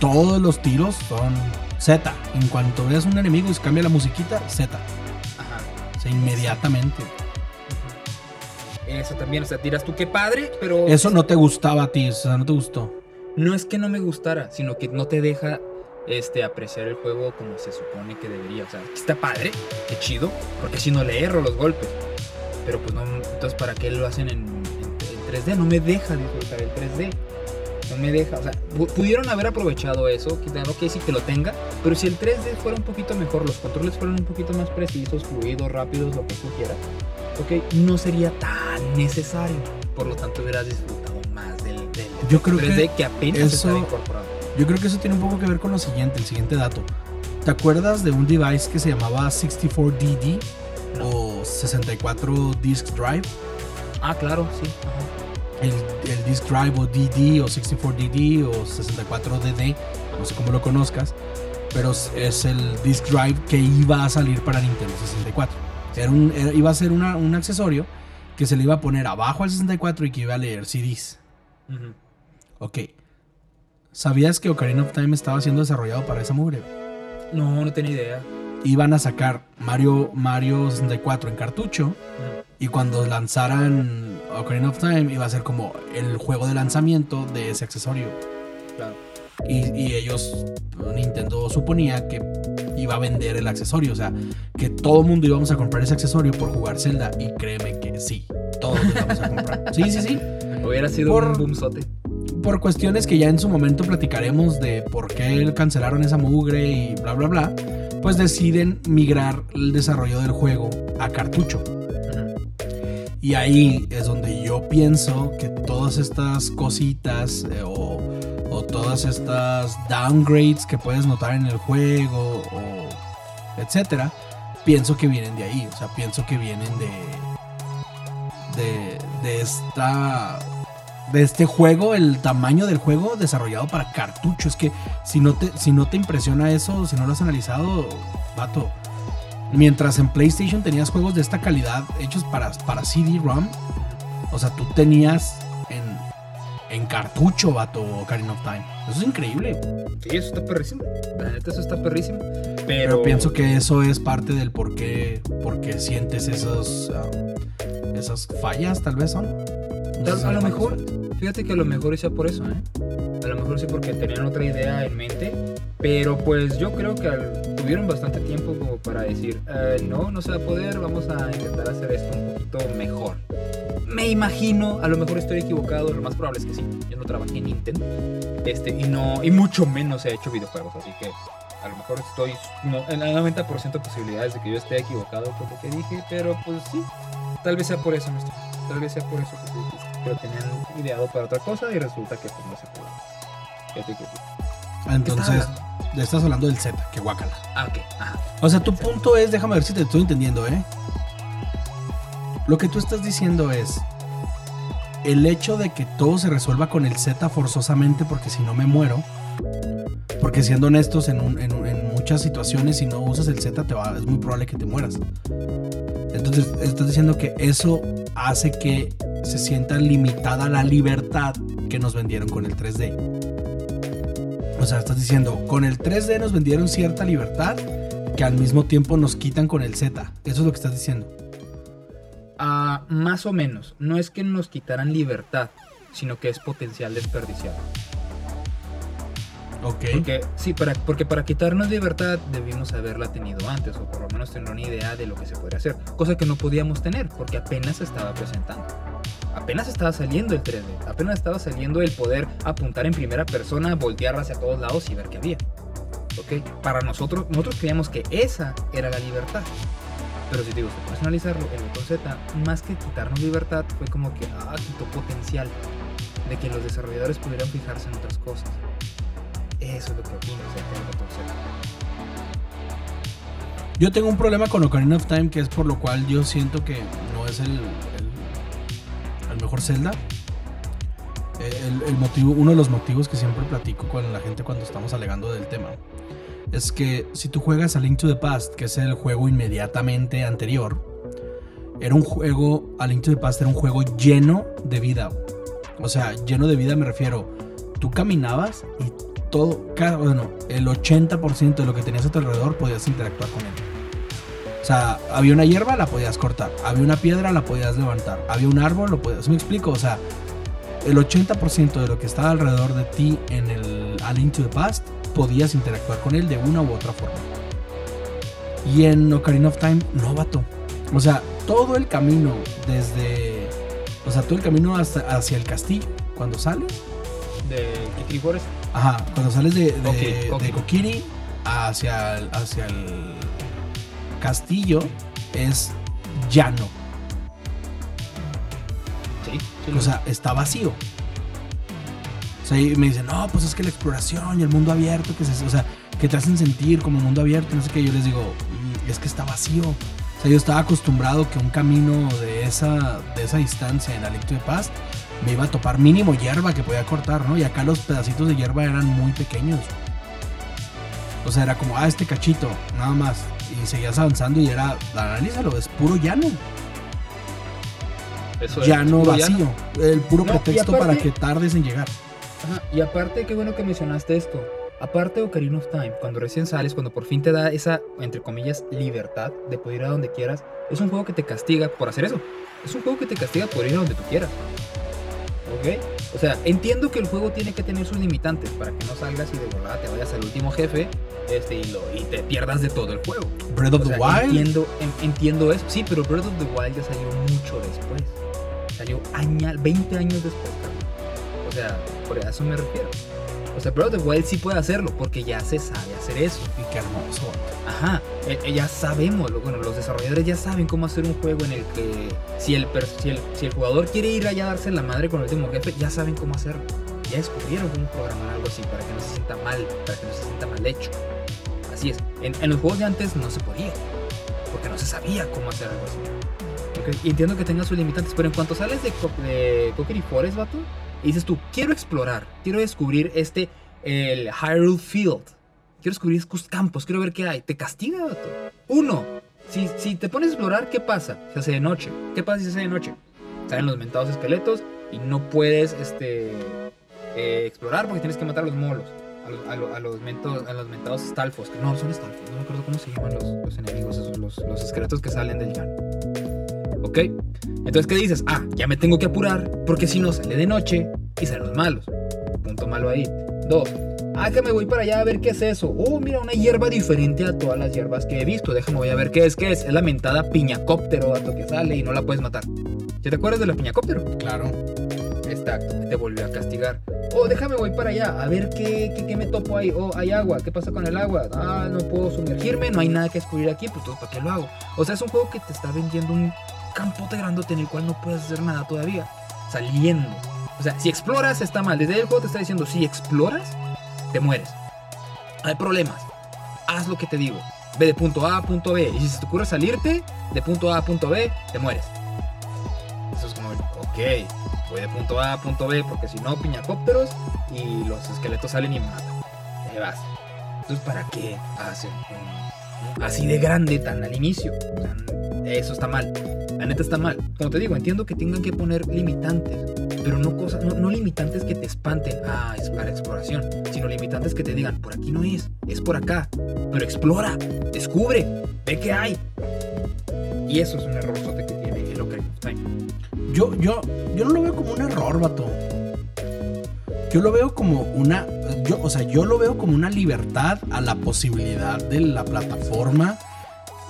Speaker 1: todos los tiros son Z. En cuanto veas un enemigo y se cambia la musiquita Z. Ajá. o sea inmediatamente.
Speaker 2: Eso también o sea tiras tú qué padre pero
Speaker 1: eso no te gustaba a ti o sea no te gustó.
Speaker 2: No es que no me gustara sino que no te deja este, apreciar el juego como se supone que debería. O sea, está padre, qué chido, porque si no le erro los golpes. Pero pues no, entonces ¿para qué lo hacen en, 3D? No me deja disfrutar el 3D. No me deja, o sea, pudieron haber aprovechado eso, quitando que sí que lo tenga, pero si el 3D fuera un poquito mejor, los controles fueran un poquito más precisos, fluidos, rápidos, lo que tú quieras, ok, no sería tan necesario. Por lo tanto, hubieras disfrutado más del, del
Speaker 1: Yo creo
Speaker 2: 3D
Speaker 1: que
Speaker 2: apenas
Speaker 1: eso-
Speaker 2: está incorporado.
Speaker 1: Yo creo que eso tiene un poco que ver con lo siguiente, el siguiente dato. ¿Te acuerdas de un device que se llamaba 64DD o 64 Disk Drive?
Speaker 2: Ah, claro, sí. ajá.
Speaker 1: El, el Disk Drive o DD o 64DD o 64DD, no sé cómo lo conozcas, pero es- el Disk Drive que iba a salir para Nintendo 64. Era un, era- iba a ser una- un accesorio que se le iba a poner abajo al 64 y que iba a leer CDs.
Speaker 2: Ujú.
Speaker 1: Ok. ¿Sabías que Ocarina of Time estaba siendo desarrollado para esa mugre?
Speaker 2: No, no tenía idea.
Speaker 1: Iban a sacar Mario, Mario 64 en cartucho y cuando lanzaran Ocarina of Time iba a ser como el juego de lanzamiento de ese accesorio.
Speaker 2: Claro.
Speaker 1: Y, y ellos, Nintendo suponía que iba a vender el accesorio, o sea, que todo el mundo íbamos a comprar ese accesorio por jugar Zelda y créeme que sí, todos lo íbamos a comprar. Sí, sí, sí.
Speaker 2: Hubiera sido
Speaker 1: Por-
Speaker 2: un boomzote.
Speaker 1: Por cuestiones que ya en su momento platicaremos de por qué cancelaron esa mugre y bla bla bla, pues deciden migrar el desarrollo del juego a cartucho. Y ahí es donde yo pienso que todas estas cositas eh, o, o todas estas downgrades que puedes notar en el juego o etcétera, pienso que vienen de ahí. O sea, pienso que vienen de, de, de esta de este juego, el tamaño del juego desarrollado para cartucho. Es que si no te, si no te impresiona eso, si no lo has analizado, vato. Mientras en PlayStation tenías juegos de esta calidad hechos para, para CD-ROM, o sea, tú tenías en, en cartucho, vato, Ocarina of Time. Eso es increíble.
Speaker 2: Sí, eso está perrísimo. La neta, eso está perrísimo. Pero,
Speaker 1: Pero pienso que eso es parte del por qué, por qué sientes esos, um, esas fallas, tal vez son. No
Speaker 2: a lo mejor. Fíjate que a lo mejor sea por eso, ¿eh? A lo mejor sí porque tenían otra idea en mente, pero pues yo creo que tuvieron bastante tiempo como para decir, "Eh, no, no se va a poder, vamos a intentar hacer esto un poquito mejor. Me imagino, a lo mejor estoy equivocado, lo más probable es que sí. Yo no trabajé en Nintendo, este, y no, y mucho menos he hecho videojuegos, así que a lo mejor estoy no, en el 90% de posibilidades de que yo esté equivocado con lo que dije, pero pues sí, tal vez sea por eso. Tal vez sea por eso que. Pero tenían ideado para otra cosa y resulta que pues no se pudo. Fíjate que sí.
Speaker 1: Entonces, le estás hablando del Z, que guácala.
Speaker 2: Ah, ok. Ajá.
Speaker 1: O sea, tu punto es, déjame ver si te estoy entendiendo, ¿eh? Lo que tú estás diciendo es el hecho de que todo se resuelva con el Z forzosamente porque si no me muero. Porque siendo honestos, en, un- en un- en muchas situaciones si no usas el Z te va, es muy probable que te mueras. Entonces estás diciendo que eso hace que se sienta limitada la libertad que nos vendieron con el 3D. O sea, estás diciendo, con el 3D nos vendieron cierta libertad que al mismo tiempo nos quitan con el Z. Eso es lo que estás diciendo.
Speaker 2: Ah, más o menos. No es que nos quitaran libertad, sino que es potencial desperdiciado.
Speaker 1: Ok.
Speaker 2: Porque, sí, para, porque para quitarnos libertad debimos haberla tenido antes, o por lo menos tener una idea de lo que se podría hacer. Cosa que no podíamos tener, porque apenas se estaba presentando. Apenas estaba saliendo el 3D, apenas estaba saliendo el poder apuntar en primera persona, voltear hacia todos lados y ver qué había. ¿Ok? Para nosotros, nosotros creíamos que esa era la libertad. Pero si te digo, personalizarlo, el botón Z, más que quitarnos libertad, fue como que, ah, quitó potencial de que los desarrolladores pudieran fijarse en otras cosas. Eso es lo que opino acerca del botón Z.
Speaker 1: Yo tengo un problema con Ocarina of Time que es por lo cual yo siento que no es el, el, mejor Zelda. Eh, El, motivo, uno de los motivos que siempre platico con la gente cuando estamos alegando del tema es que si tú juegas a Link to the Past, que es el juego inmediatamente anterior, era un juego, a Link to the Past era un juego lleno de vida. O sea, lleno de vida me refiero, tú caminabas y todo, bueno, el 80% de lo que tenías a tu alrededor podías interactuar con él. O sea, había una hierba, la podías cortar. Había una piedra, la podías levantar. Había un árbol, lo podías. ¿Me explico? O sea, el 80% de lo que estaba alrededor de ti en el A Link to the Past podías interactuar con él de una u otra forma. Y en Ocarina of Time, no, vato. O sea, todo el camino desde. O sea, todo el camino hasta, hacia el castillo, cuando sales.
Speaker 2: De Kikiri Forest.
Speaker 1: Ajá, cuando sales de, de,
Speaker 2: Kokiri,
Speaker 1: de
Speaker 2: Kokiri.
Speaker 1: Kokiri hacia hacia el castillo es llano. o sea, está vacío. O sea, y me dicen, no, pues es que la exploración y el mundo abierto, que se, o sea, que te hacen sentir como mundo abierto, no sé qué. Yo les digo, mm, es que está vacío. O sea, yo estaba acostumbrado que un camino de esa, de esa distancia en Alicto de Paz me iba a topar mínimo hierba que podía cortar, ¿no? Y acá los pedacitos de hierba eran muy pequeños. O sea, era como, ah, este cachito, nada más. Y seguías avanzando y era, analízalo, es puro llano. Eso llano vacío. El puro pretexto para que tardes en llegar.
Speaker 2: Y aparte, qué bueno que mencionaste esto. Aparte de Ocarina of Time, cuando recién sales, cuando por fin te da esa, entre comillas, libertad de poder ir a donde quieras, es un juego que te castiga por hacer eso. Es un juego que te castiga por ir a donde tú quieras. ¿Ok? O sea, entiendo que el juego tiene que tener sus limitantes para que no salgas y de volada te vayas al último jefe este, y, lo, y te pierdas de todo el juego.
Speaker 1: Breath of the Wild.
Speaker 2: Entiendo, entiendo eso. Sí, pero Breath of the Wild ya salió mucho después. Salió año, 20 años después, O sea, por eso me refiero. O sea, Breath of the Wild sí puede hacerlo porque ya se sabe hacer eso.
Speaker 1: Y qué hermoso.
Speaker 2: Ajá, e, e, ya sabemos, bueno, los desarrolladores ya saben cómo hacer un juego en el que si el, si el, si el jugador quiere ir allá a darse la madre con el último jefe, ya saben cómo hacerlo. Ya descubrieron cómo programar algo así para que no se sienta mal, para que no se sienta mal hecho. Así es. En, los juegos de antes no se podía, porque no se sabía cómo hacer algo así. Entiendo que tenga sus limitantes, pero en cuanto sales de, de Cockedy Forest, vato, y dices tú, quiero explorar, quiero descubrir este, el Hyrule Field. Quiero descubrir estos campos, quiero ver qué hay. Te castiga, vato. Uno, si, si te pones a explorar, ¿qué pasa? Se hace de noche. ¿Qué pasa si se hace de noche? Salen los mentados esqueletos y no puedes este, eh, explorar porque tienes que matar a los molos. A los, a, los, a los mentados stalfos. Que no, son stalfos. No me acuerdo cómo se llaman los, los enemigos, esos, los, los esqueletos que salen del llano. ¿Ok? Entonces, ¿qué dices? Ah, ya me tengo que apurar porque si no sale de noche y salen los malos. Punto malo ahí. Dos. Ah, que me voy para allá a ver qué es eso. Oh, mira, una hierba diferente a todas las hierbas que he visto. Déjame voy a ver qué es, qué es. Es la mentada piñacóptero, dato que sale y no la puedes matar. ¿Ya te acuerdas de la piñacóptero?
Speaker 1: Claro.
Speaker 2: Exacto, te volvió a castigar. Oh, déjame voy para allá, a ver qué, qué, me topo ahí. Oh, hay agua, ¿qué pasa con el agua? Ah, no puedo sumergirme, no hay nada que descubrir aquí, pues ¿para qué lo hago? O sea, es un juego que te está vendiendo un campote grandote en el cual no puedes hacer nada todavía. Saliendo. O sea, si exploras está mal. Desde el juego te está diciendo, si exploras, te mueres. Hay problemas. Haz lo que te digo. Ve de punto A a punto B. Y si se te ocurre salirte de punto A a punto B, te mueres. Eso es como, ok, voy de punto A a punto B porque si no, piñacópteros y los esqueletos salen y me matan. Te vas. Entonces, ¿para qué hacen así de grande tan al inicio? Eso está mal. La neta está mal. Como te digo, entiendo que tengan que poner limitantes, pero no cosas, no, limitantes que te espanten, ah, es para exploración, sino limitantes que te digan, por aquí no es, es por acá. Pero explora, descubre, ve qué hay. Y eso es un error
Speaker 1: Yo, yo, yo no lo veo como un error, vato. Yo lo veo como una. Yo, o sea, yo lo veo como una libertad a la posibilidad de la plataforma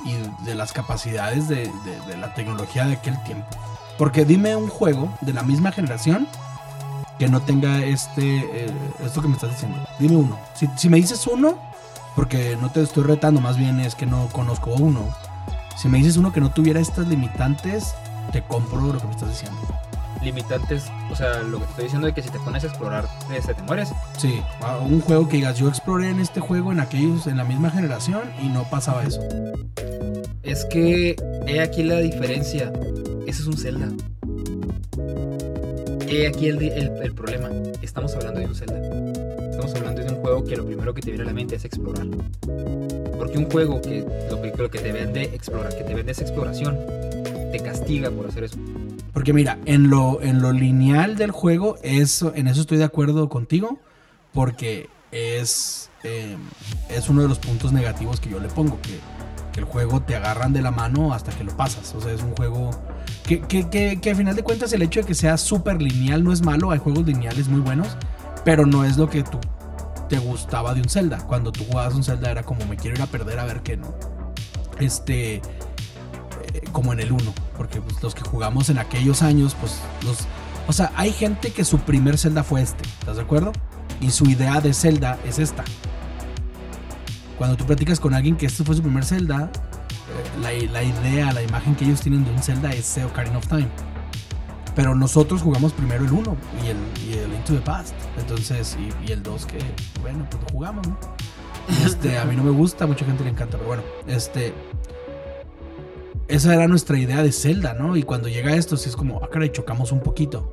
Speaker 1: y de las capacidades de, la tecnología de aquel tiempo. Porque dime un juego de la misma generación que no tenga este eh, esto que me estás diciendo. Dime uno. Si, me dices uno, porque no te estoy retando, más bien es que no conozco uno. Si me dices uno que no tuviera estas limitantes, te compro lo que me estás diciendo.
Speaker 2: Limitantes, o sea, lo que te estoy diciendo es que si te pones a explorar, este, te mueres.
Speaker 1: Sí, un juego que digas, yo exploré en este juego en aquellos, en la misma generación y no pasaba eso.
Speaker 2: Es que he aquí la diferencia. Ese es un Zelda. He aquí el, el, problema. Estamos hablando de un Zelda. Estamos hablando de un juego que lo primero que te viene a la mente es explorar. Porque un juego que lo, que te vende explorar, que te vende esa exploración, te castiga por hacer eso.
Speaker 1: Porque mira, en lo, en lo lineal del juego, eso, en eso estoy de acuerdo contigo. Porque es, eh, es uno de los puntos negativos que yo le pongo. Que el juego te agarran de la mano hasta que lo pasas. O sea, es un juego que, que, que, al final de cuentas el hecho de que sea súper lineal no es malo. Hay juegos lineales muy buenos, pero no es lo que tú te gustaba de un Zelda. Cuando tú jugabas un Zelda era como me quiero ir a perder a ver qué no. Este, como en el 1, porque pues, los que jugamos en aquellos años, pues los... O sea, hay gente que su primer Zelda fue este, ¿estás de acuerdo? Y su idea de Zelda es esta cuando tú platicas con alguien que este fue su primer Zelda, eh, la, idea, la imagen que ellos tienen de un Zelda es Ocarina of Time. Pero nosotros jugamos primero el 1 y el, y el Into the Past. Entonces, y, el 2 que, bueno, pues lo jugamos, ¿no? Este, a mí no me gusta, mucha gente le encanta, pero bueno, este. Esa era nuestra idea de Zelda, ¿no? Y cuando llega esto, sí es como, ah, caray, chocamos un poquito.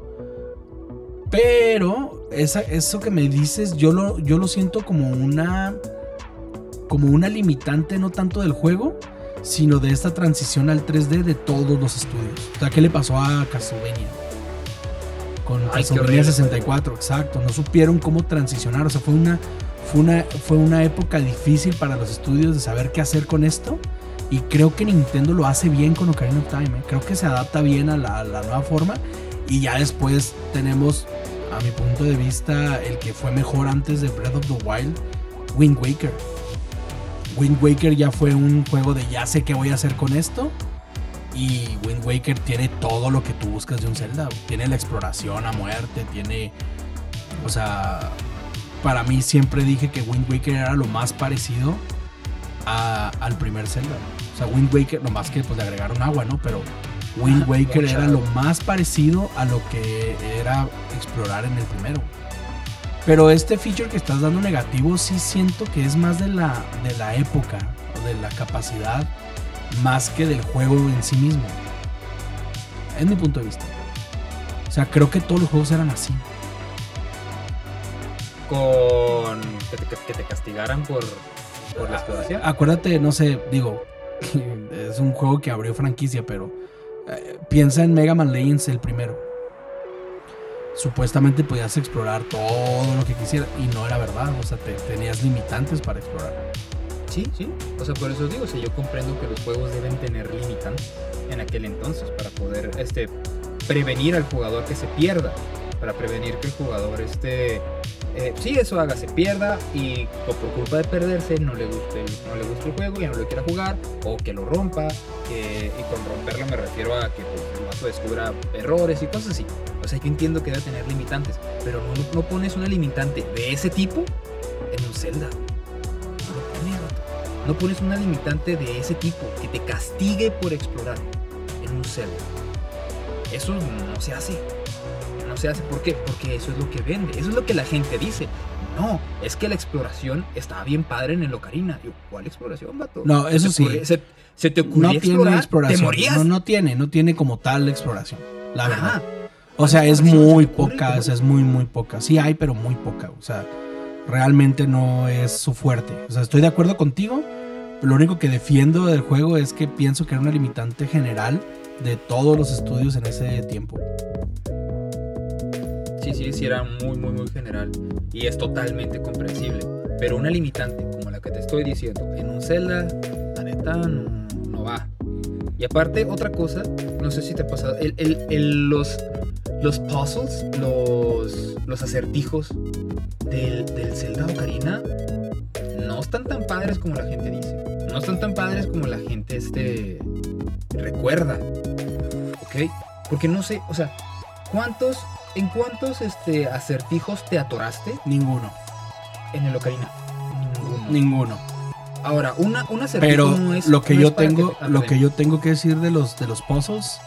Speaker 1: Pero esa, eso que me dices, yo lo, yo lo siento como una. Como una limitante, no tanto del juego, sino de esta transición al 3D de todos los estudios. O sea, ¿qué le pasó a Castlevania? Con Castlevania 64, exacto. No supieron cómo transicionar. O sea, fue una, fue, una, fue una época difícil para los estudios de saber qué hacer con esto. Y creo que Nintendo lo hace bien con Ocarina of Time. ¿eh? Creo que se adapta bien a la, la nueva forma. Y ya después tenemos, a mi punto de vista, el que fue mejor antes de Breath of the Wild, Wind Waker Wind Waker ya fue un juego de ya sé qué voy a hacer con esto. Y Wind Waker tiene todo lo que tú buscas de un Zelda. Tiene la exploración a muerte, tiene... O sea, para mí siempre dije que Wind Waker era lo más parecido al primer Zelda. O sea, Wind Waker, lo más que pues le agregaron agua, ¿no? Pero Wind Waker era lo más parecido a lo que era explorar en el primero. Pero este feature que estás dando negativo sí siento que es más de la, de la época o de la capacidad más que del juego en sí mismo. Es mi punto de vista. O sea, creo que todos los juegos eran así.
Speaker 2: Con que te, castigaran por, por la exploración.
Speaker 1: Acuérdate, no sé, digo, es un juego que abrió franquicia, pero eh, piensa en Mega Man Legends el primero supuestamente podías explorar todo lo que quisieras y no era verdad, o sea, te, tenías limitantes para explorar.
Speaker 2: Sí, sí, o sea, por eso digo, si yo comprendo que los juegos deben tener limitantes en aquel entonces para poder este, prevenir al jugador que se pierda, para prevenir que el jugador este, eh, sí, eso haga, se pierda y por culpa de perderse no le guste, no le guste el juego, ya no lo quiera jugar, o que lo rompa, y con romperlo me refiero a que pues, el vaso descubra errores y cosas así. O sea, yo entiendo que debe tener limitantes, pero no, pones una limitante de ese tipo en un Zelda. No No pones una limitante de ese tipo que te castigue por explorar en un Zelda. Eso no se hace. No se hace. ¿Por qué? Porque eso es lo que vende. Eso es lo que la gente dice. No, es que la exploración estaba bien padre en el Ocarina. ¿Cuál exploración, vato?
Speaker 1: No, eso sí.
Speaker 2: se, te ocurrió
Speaker 1: no tiene exploración. No, no tiene, no tiene como tal exploración. La verdad. O sea, es muy poca, es muy, muy poca. Sí hay, pero muy poca. O sea, realmente no es su fuerte. O sea, estoy de acuerdo contigo. Lo único que defiendo del juego es que pienso que era una limitante general de todos los estudios en ese tiempo.
Speaker 2: Sí, sí, sí, era muy, muy, muy general. Y es totalmente comprensible. Pero una limitante como la que te estoy diciendo, en un Zelda, la neta, no, va. Y aparte, otra cosa, no sé si te ha pasado, el, el, los, los puzzles, los, los acertijos del, del Zelda Ocarina no están tan padres como la gente dice. No están tan padres como la gente este, recuerda. ¿Ok? Porque no sé, o sea, ¿cuántos, ¿en cuántos este, acertijos te atoraste?
Speaker 1: Ninguno.
Speaker 2: En el Ocarina.
Speaker 1: Ninguno. Ninguno.
Speaker 2: Ahora, una, un acertijo
Speaker 1: Pero no es, lo que yo tengo, lo que yo tengo que decir de los de los puzzles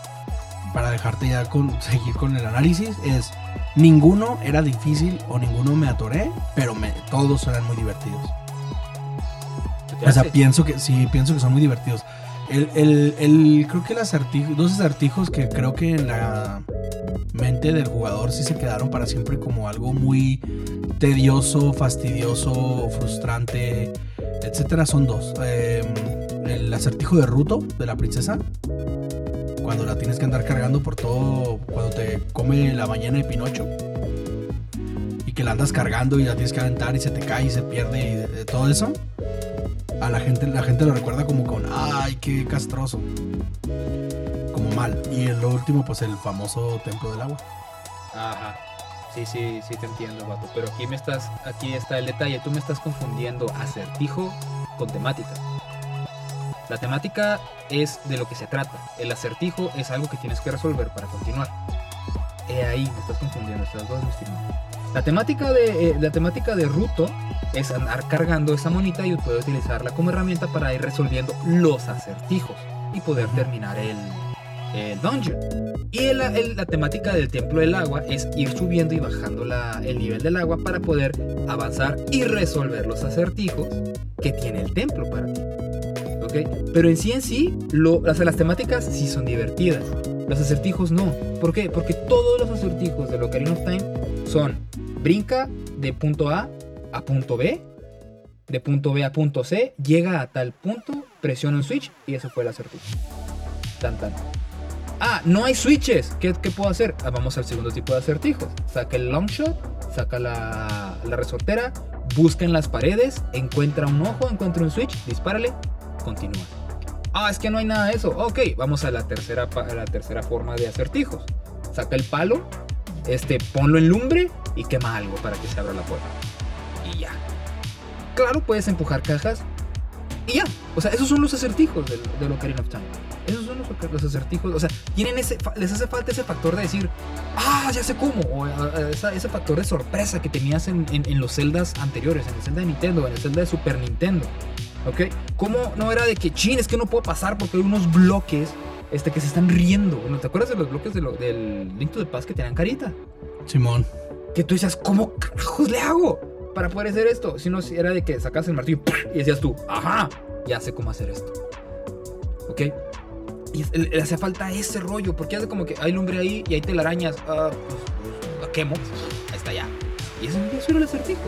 Speaker 1: para dejarte ya con, seguir con el análisis, es ninguno era difícil o ninguno me atoré, pero me, todos eran muy divertidos. O sea, pienso que sí, pienso que son muy divertidos. El, el, el creo que el acertijo, dos acertijos que creo que en la mente del jugador sí se quedaron para siempre como algo muy tedioso, fastidioso, frustrante, etcétera, son dos. Em, el acertijo de Ruto, de la princesa, cuando la tienes que andar cargando por todo, cuando te come la mañana de Pinocho. Que la andas cargando y la tienes que aventar y se te cae y se pierde y todo eso. A la gente, la gente lo recuerda como con, ay, qué castroso. Como mal. Y en lo último, pues el famoso templo del agua.
Speaker 2: Ajá. Sí, sí, sí te entiendo, vato. Pero aquí me estás, aquí está el detalle. Tú me estás confundiendo acertijo con temática. La temática es de lo que se trata. El acertijo es algo que tienes que resolver para continuar. He ahí, me estás confundiendo estas dos, La temática de, eh, la temática de Ruto es andar cargando esa monita y poder utilizarla como herramienta para ir resolviendo los acertijos y poder terminar el, eh, dungeon. Y la temática del templo del agua es ir subiendo y bajando el nivel del agua para poder avanzar y resolver los acertijos que tiene el templo para ti. ¿Ok? Pero en sí en sí, lo, las, las temáticas sí son divertidas. Los acertijos no. ¿Por qué? Porque todos los acertijos de Ocarina of Time son brinca de punto A a punto B, de punto B a punto C, llega a tal punto, presiona un switch y eso fue el acertijo. Tan tan. Ah, no hay switches. ¿Qué, puedo hacer? Ah, vamos al segundo tipo de acertijos. Saca el long shot, saca la, la resortera, busca en las paredes, encuentra un ojo, encuentra un switch, dispárale, continúa. Ah, es que no hay nada de eso. Ok, vamos a la tercera, a la tercera forma de acertijos. Saca el palo, este, ponlo en lumbre y quema algo para que se abra la puerta. Y ya. Claro, puedes empujar cajas y ya. O sea, esos son los acertijos de, de Ocarina of Time. Esos son los, acertijos. O sea, tienen ese, les hace falta ese factor de decir, ah, ya sé cómo. O ese factor de sorpresa que tenías en, en, los celdas anteriores, en el Zelda de Nintendo, en el Zelda de Super Nintendo. ¿Ok? ¿Cómo no era de que, chin, es que no puedo pasar porque hay unos bloques este, que se están riendo? ¿Te acuerdas de los bloques de del Link to the Past que tenían carita?
Speaker 1: Simón.
Speaker 2: Que tú dices, ¿cómo carajos le hago para poder hacer esto? Si no, era de que sacas el martillo y decías tú, ajá, ya sé cómo hacer esto. ¿Ok? Y le hace falta ese rollo, porque hace como que hay lumbre ahí y hay telarañas. Ah, pues, la quemo, ahí está ya. Y eso, era el acertijo.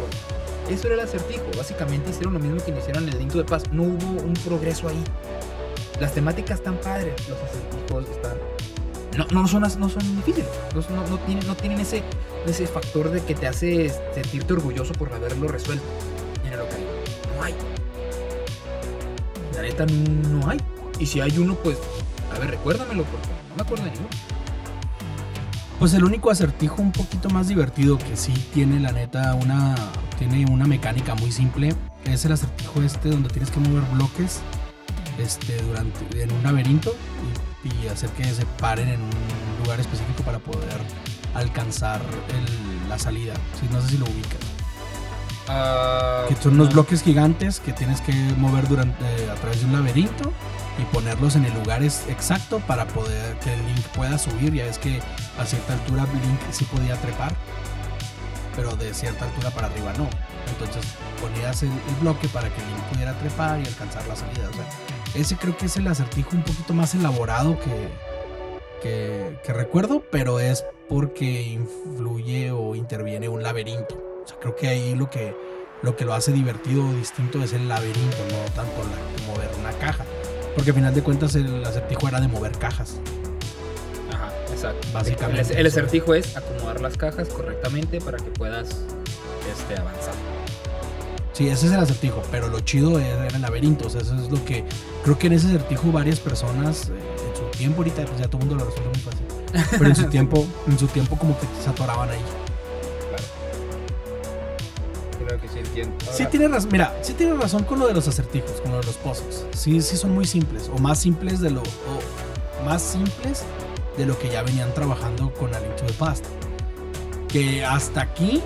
Speaker 2: Eso era el acertijo. Básicamente hicieron lo mismo que hicieron en el Link de Paz. No hubo un progreso ahí. Las temáticas están padres, los acertijos están. No, no, son, no son difíciles. No, no, tienen, no tienen ese, ese factor de que te hace sentirte orgulloso por haberlo resuelto. En el local. No hay. La neta, no hay. Y si hay uno, pues a ver, recuérdamelo porque no me acuerdo de ninguno.
Speaker 1: Pues el único acertijo un poquito más divertido que sí tiene la neta una tiene una mecánica muy simple es el acertijo este donde tienes que mover bloques este durante en un laberinto y, hacer que se paren en un lugar específico para poder alcanzar la salida. no sé si lo ubicas. Ah, que son unos bloques gigantes que tienes que mover durante a través de un laberinto y ponerlos en el lugar exacto para poder que el Link pueda subir. Ya es que a cierta altura Link sí podía trepar, pero de cierta altura para arriba no. Entonces ponías el, bloque para que Link pudiera trepar y alcanzar la salida. O sea, ese creo que es el acertijo un poquito más elaborado que, que, que recuerdo, pero es porque influye o interviene un laberinto. O sea, creo que ahí lo que, lo que lo hace divertido o distinto es el laberinto, no tanto la, mover una caja. Porque al final de cuentas el acertijo era de mover cajas.
Speaker 2: Ajá, exacto. Básicamente. El, acertijo es acomodar las cajas correctamente para que puedas este, avanzar.
Speaker 1: Sí, ese es el acertijo, pero lo chido era el laberinto. O sea, eso es lo que. Creo que en ese acertijo varias personas, eh, en su tiempo, ahorita pues ya todo el mundo lo resuelve muy fácil. Pero en su tiempo, en su tiempo como que se atoraban ahí. sí tiene razón. Mira, sí tiene razón con lo de los acertijos, con lo de los pozos. Sí, sí son muy simples. O más simples de lo. más simples de lo que ya venían trabajando con A Link to the Past. Que hasta aquí,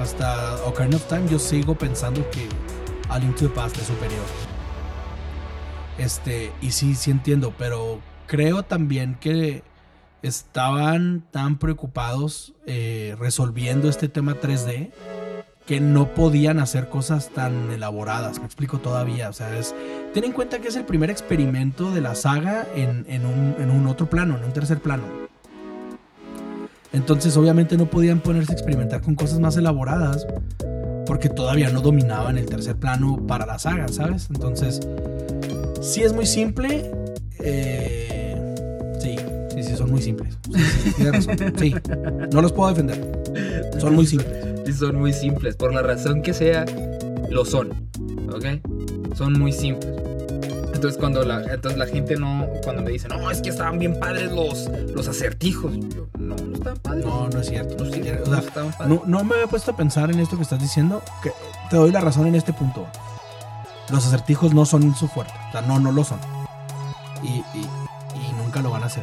Speaker 1: hasta Ocarina of Time, yo sigo pensando que A Link to the Past es superior. Este, y sí, sí entiendo, pero creo también que estaban tan preocupados eh, resolviendo este tema 3D que no podían hacer cosas tan elaboradas. Me explico todavía. O sea, es, ten en cuenta que es el primer experimento de la saga en, un, otro plano, en un tercer plano. Entonces, obviamente, no podían ponerse a experimentar con cosas más elaboradas porque todavía no dominaban el tercer plano para la saga, ¿sabes? Entonces, sí es muy simple. Eh, sí, sí, sí, son muy simples. Sí, razón. Sí, no los puedo defender. Son muy simples
Speaker 2: son muy simples. Por la razón que sea, lo son. ¿Ok? Son muy simples. Entonces cuando la, entonces la gente no, cuando me dice, no, es que estaban bien padres los, los acertijos. Yo, no, no estaban padres.
Speaker 1: No, no es cierto. No, no, me había puesto a pensar en esto que estás diciendo. Que te doy la razón en este punto. Los acertijos no son su fuerte. O sea, no, no lo son. Y, y, y nunca lo van a hacer.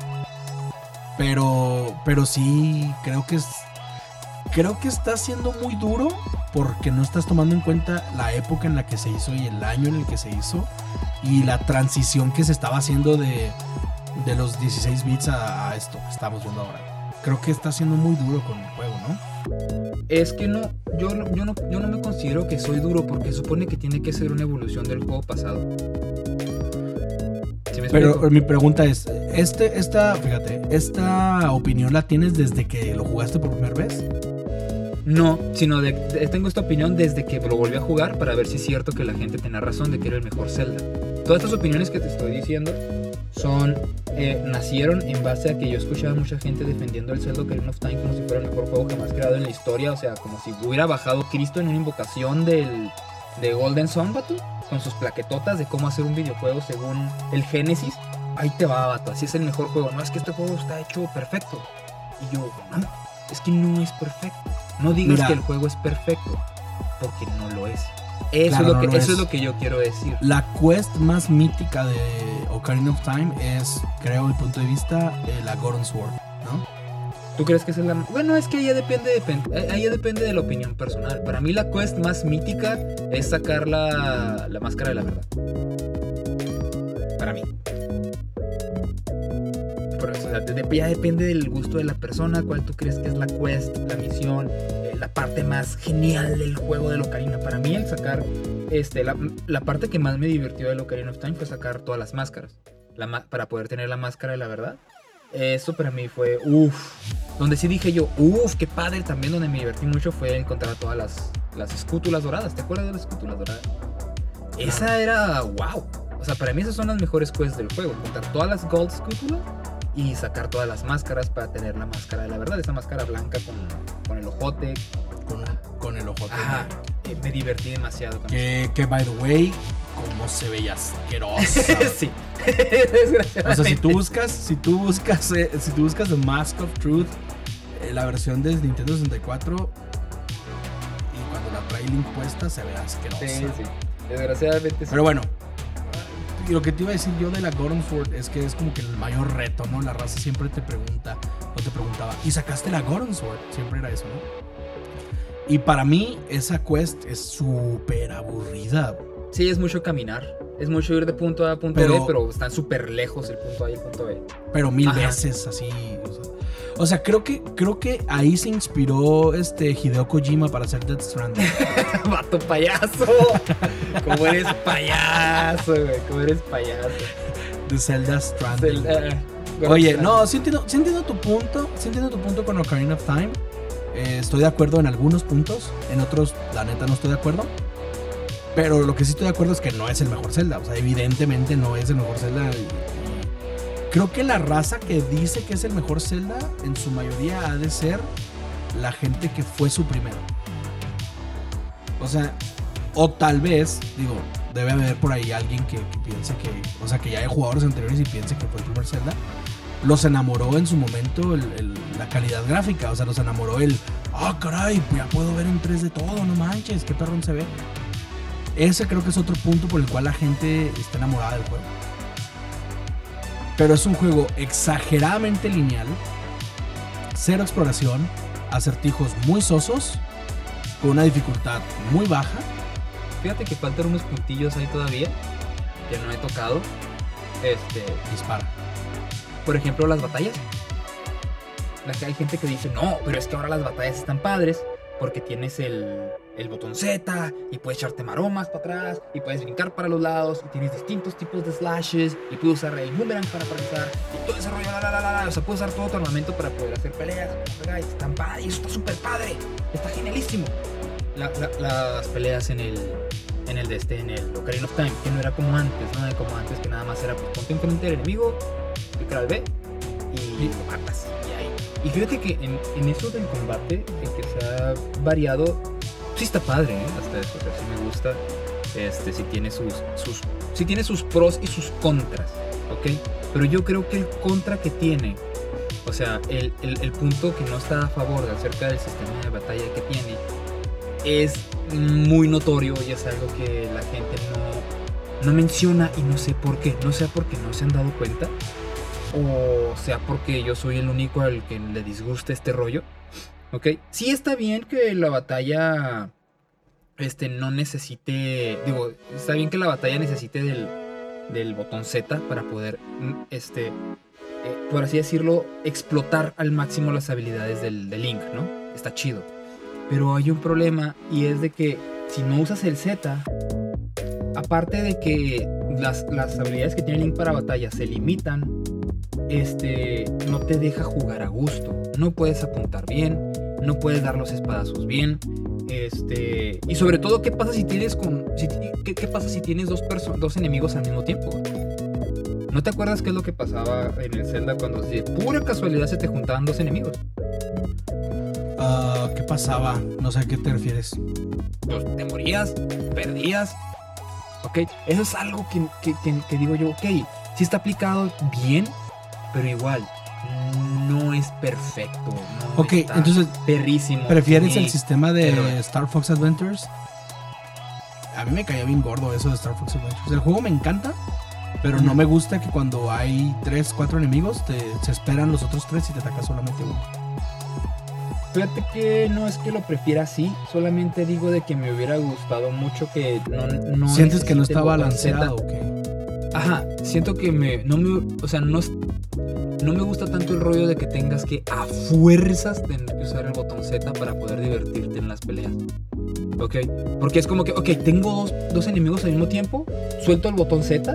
Speaker 1: Pero, pero sí creo que es creo que está siendo muy duro porque no estás tomando en cuenta la época en la que se hizo y el año en el que se hizo y la transición que se estaba haciendo de, de los 16 bits a, a esto que estamos viendo ahora. Creo que está siendo muy duro con el juego, ¿no?
Speaker 2: Es que no yo, yo, no, yo no me considero que soy duro porque supone que tiene que ser una evolución del juego pasado.
Speaker 1: Pero mi pregunta es, este, esta, fíjate, ¿esta opinión la tienes desde que lo jugaste por primera vez?
Speaker 2: No, sino de, tengo esta opinión desde que lo volví a jugar para ver si es cierto que la gente tenía razón de que era el mejor Zelda. Todas estas opiniones que te estoy diciendo son eh, nacieron en base a que yo escuchaba a mucha gente defendiendo el Zelda Ocarina of Time como si fuera el mejor juego jamás creado en la historia, o sea, como si hubiera bajado Cristo en una invocación del de Golden Sun, con sus plaquetotas de cómo hacer un videojuego según el Génesis. Ahí te va, vato, así es el mejor juego. No es que este juego está hecho perfecto. Y yo, no, es que no es perfecto. No digas que el juego es perfecto, porque no lo es. Eso, es, lo que, eso es. lo que yo quiero decir.
Speaker 1: La quest más mítica de Ocarina of Time es, creo, el punto de vista, de la Gordon Sword, ¿no?
Speaker 2: ¿Tú crees que es la.? Bueno, es que ahí depende, depende, ahí depende de la opinión personal. Para mí, la quest más mítica es sacar la, la máscara de la verdad. Para mí. Por eso, ya depende del gusto de la persona, cuál tú crees que es la quest, la misión, eh, la parte más genial del juego de Locarina. Para mí, el sacar. Este, la, la parte que más me divirtió de Locarina of Time fue sacar todas las máscaras. La, para poder tener la máscara de la verdad eso para mí fue uff. Donde sí dije yo, uff, qué padre. También donde me divertí mucho fue encontrar todas las, las escútulas doradas. ¿Te acuerdas de las escútulas doradas? Esa era wow. O sea, para mí esas son las mejores quests del juego. Encontrar todas las gold escútulas y sacar todas las máscaras para tener la máscara de la verdad. Esa máscara blanca con, con el ojote.
Speaker 1: Con, con el ojote.
Speaker 2: Ajá. Eh, me divertí demasiado con
Speaker 1: que, que, by the way, como se veía asquerosa.
Speaker 2: sí.
Speaker 1: o sea, si tú buscas, si tú buscas, eh, si tú buscas The Mask of Truth, eh, la versión de Nintendo 64 y cuando la trae Link puesta se ve asquerosa.
Speaker 2: Sí, sí. Desgraciadamente sí.
Speaker 1: Pero bueno, lo que te iba a decir yo de la Gordon Sword es que es como que el mayor reto, ¿no? La raza siempre te pregunta, o te preguntaba, ¿y sacaste la Gordon Sword? Siempre era eso, ¿no? Y para mí, esa quest es súper aburrida.
Speaker 2: Sí, es mucho caminar. Es mucho ir de punto A a punto B, pero están súper lejos el punto A y el punto B.
Speaker 1: Pero mil veces así. O sea, creo que, creo que ahí se inspiró este Hideo Kojima para hacer Death Stranding.
Speaker 2: Vato payaso. ¿Cómo eres payaso, güey? ¿Cómo eres payaso?
Speaker 1: De Zelda Stranding. Oye, no, sí entiendo, sí entiendo tu punto. Sí entiendo tu punto con Ocarina of Time. Eh, estoy de acuerdo en algunos puntos. En otros, la neta, no estoy de acuerdo. Pero lo que sí estoy de acuerdo es que no es el mejor Zelda. O sea, evidentemente no es el mejor Zelda. Creo que la raza que dice que es el mejor Zelda, en su mayoría ha de ser la gente que fue su primero. O sea, o tal vez, digo, debe haber por ahí alguien que, piense que, o sea, que ya hay jugadores anteriores y piense que fue el primer Zelda. Los enamoró en su momento la calidad gráfica, o sea, los enamoró el, ah, caray, pues ya puedo ver en 3D todo, no manches, qué perrón se ve. Ese creo que es otro punto por el cual la gente está enamorada del juego. Pero es un juego exageradamente lineal, cero exploración, acertijos muy sosos, con una dificultad muy baja.
Speaker 2: Fíjate que faltan unos puntillos ahí todavía que no he tocado. Este.
Speaker 1: Dispara.
Speaker 2: Por ejemplo, las batallas. La que hay gente que dice, no, pero es que ahora las batallas están padres porque tienes el, el botón Z y puedes echarte maromas para atrás y puedes brincar para los lados y tienes distintos tipos de slashes y puedes usar el boomerang para paralizar y todo ese rollo, la, la, la, o sea, puedes usar todo tu armamento para poder hacer peleas, y eso está súper padre, está genialísimo. las peleas en el en el de este, en el Ocarina of Time, que no era como antes, no como antes que nada más era pues ponte enfrente del enemigo, picar al B y lo matas. Y fíjate que en, en eso del combate, en que se ha variado, sí está padre, ¿eh? hasta eso, o sea, sí me gusta. Este, si tiene sus, sus, sí tiene sus pros y sus contras, ¿ok? Pero yo creo que el contra que tiene, o sea, el, el, el punto que no está a favor acerca del sistema de batalla que tiene, es muy notorio y es algo que la gente no, no menciona y no sé por qué, no sé por qué no se han dado cuenta o sea porque yo soy el único al que le disgusta este rollo. ¿Ok? Sí está bien que la batalla este, no necesite, digo, está bien que la batalla necesite del, del botón Z para poder mm, este, eh, por así decirlo, explotar al máximo las habilidades del, Link, ¿no? Está chido. Pero hay un problema y es de que si no usas el Z, aparte de que las, las habilidades que tiene Link para batalla se limitan, este, no te deja jugar a gusto. No puedes apuntar bien, no puedes dar los espadazos bien. Este, y sobre todo, ¿qué pasa si tienes con qué, pasa si tienes dos dos enemigos al mismo tiempo? ¿No te acuerdas qué es lo que pasaba en el Zelda cuando de pura casualidad se te juntaban dos enemigos?
Speaker 1: Ah, ¿Qué pasaba? No sé a qué te refieres.
Speaker 2: Pues te morías, perdías. Ok, eso es algo que, que digo yo, ok, si está aplicado bien, pero igual, no es perfecto.
Speaker 1: ok, entonces.
Speaker 2: Perrísimo.
Speaker 1: ¿Prefieres el sistema de Star Fox Adventures? A mí me caía bien gordo eso de Star Fox Adventures. El juego me encanta, pero no me gusta que cuando hay 3, 4 enemigos, te, se esperan los otros 3 y te ataca solamente uno.
Speaker 2: Fíjate que no es que lo prefiera así, solamente digo de que me hubiera gustado mucho que no.
Speaker 1: ¿Sientes que no está balanceado o qué?
Speaker 2: Ajá, siento que me. No me. O sea, no, no me gusta tanto el rollo de que tengas que a fuerzas tener que usar el botón Z para poder divertirte en las peleas. ¿Ok? Porque es como que, ok, tengo dos, enemigos al mismo tiempo, suelto el botón Z,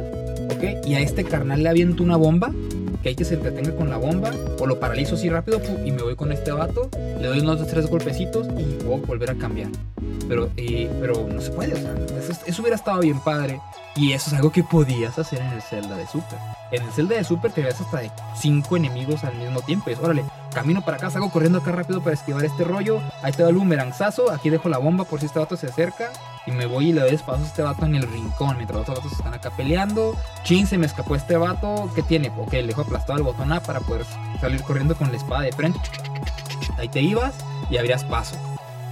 Speaker 2: ¿ok? Y a este carnal le aviento una bomba, que hay que se entretenga con la bomba, o lo paralizo así rápido, y me voy con este vato, le doy unos tres golpecitos y puedo volver a cambiar. Pero, eh, pero no se puede, o sea, eso hubiera estado bien padre y eso es algo que podías hacer en el Zelda de Super. En el Zelda de Super te ves hasta de 5 enemigos al mismo tiempo. Y es, órale, camino para acá, salgo corriendo acá rápido para esquivar este rollo. Ahí te da el boomerangzazo, aquí dejo la bomba por si este vato se acerca. Y me voy y le doy espacio este vato en el rincón mientras los otros vatos están acá peleando. Chin, se me escapó este vato. ¿Qué tiene? Ok, le dejo aplastado el botón A para poder salir corriendo con la espada de frente. Ahí te ibas y abrías paso.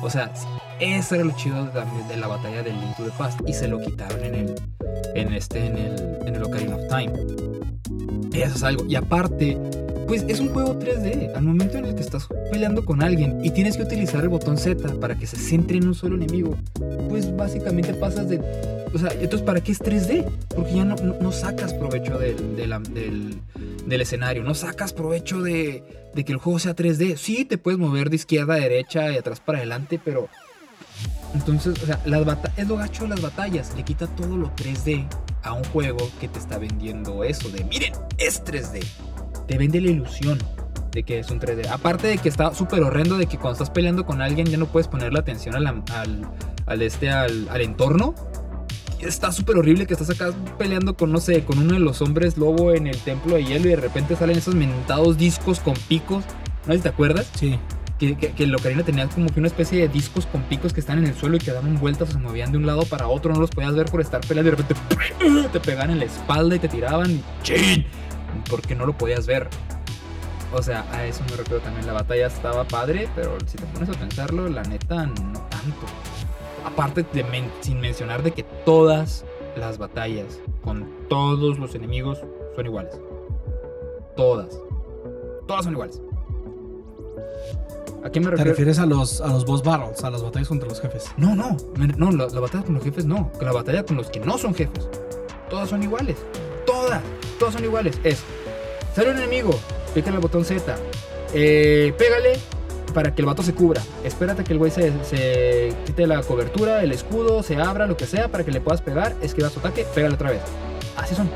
Speaker 2: O sea, eso era lo chido de, la batalla del Link to the Past. Y se lo quitaron en el, en este, en el, en el Ocarina of Time. Eso es algo. Y aparte, pues es un juego 3D. Al momento en el que estás peleando con alguien y tienes que utilizar el botón Z para que se centre en un solo enemigo, pues básicamente pasas de. O sea, entonces, ¿para qué es 3D? Porque ya no, no, sacas provecho del, del, del, escenario, no sacas provecho de, de que el juego sea 3D. Sí, te puedes mover de izquierda a derecha y atrás para adelante, pero entonces, o sea, las es lo gacho de las batallas. Le quita todo lo 3D a un juego que te está vendiendo eso de, miren, es 3D. Te vende la ilusión de que es un 3D. Aparte de que está súper horrendo de que cuando estás peleando con alguien ya no puedes ponerle atención al, al, este, al, al entorno. Está súper horrible que estás acá peleando con, no sé, con uno de los hombres lobo en el templo de hielo y de repente salen esos mentados discos con picos. ¿No sé si te acuerdas?
Speaker 1: Sí
Speaker 2: que, que, que el Ocarina tenía como que una especie de discos con picos que están en el suelo y que daban vueltas o se movían de un lado para otro, no los podías ver por estar peleando y de repente te pegaban en la espalda y te tiraban ¡chin! Porque no lo podías ver. O sea, a eso me refiero también. La batalla estaba padre, pero si te pones a pensarlo, la neta, no tanto. Aparte, de sin mencionar de que todas las batallas con todos los enemigos son iguales. Todas. Todas son iguales.
Speaker 1: ¿A qué me refieres? ¿Te refieres a los, a los boss battles, a las batallas contra los jefes?
Speaker 2: No, no, no, la, batalla con los jefes no. La batalla con los que no son jefes. Todas son iguales. Todas, todas son iguales. Es, sale un enemigo, pícale el botón Z, eh, pégale para que el vato se cubra. Espérate que el güey se, quite la cobertura, el escudo, se abra, lo que sea, para que le puedas pegar, esquiva su ataque, pégale otra vez. Así son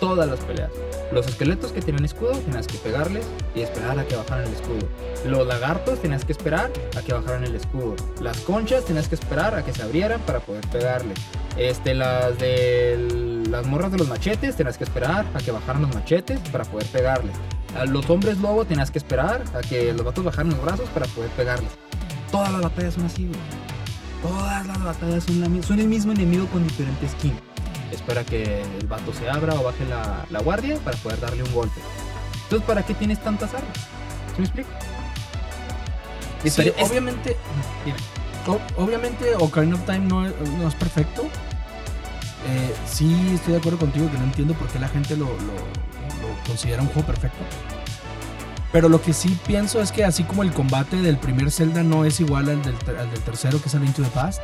Speaker 2: todas las peleas. Los esqueletos que tienen escudo, tienes que pegarles y esperar a que bajaran el escudo. Los lagartos, tienes que esperar a que bajaran el escudo. Las conchas, tienes que esperar a que se abrieran para poder pegarles. Este, las de las morras de los machetes, tienes que esperar a que bajaran los machetes para poder pegarles. A los hombres lobo, tienes que esperar a que los vatos bajaran los brazos para poder pegarles. Todas las batallas son así, Todas las batallas son, son el mismo enemigo con diferentes skins espera que el vato se abra o baje la, guardia para poder darle un golpe. Entonces, ¿para qué tienes tantas armas? ¿Se me explico?
Speaker 1: obviamente, obviamente Ocarina of Time no, es perfecto. Eh, sí, estoy de acuerdo contigo que no entiendo por qué la gente lo, considera un juego perfecto. Pero lo que sí pienso es que así como el combate del primer Zelda no es igual al del, tercero que es el Into the Past,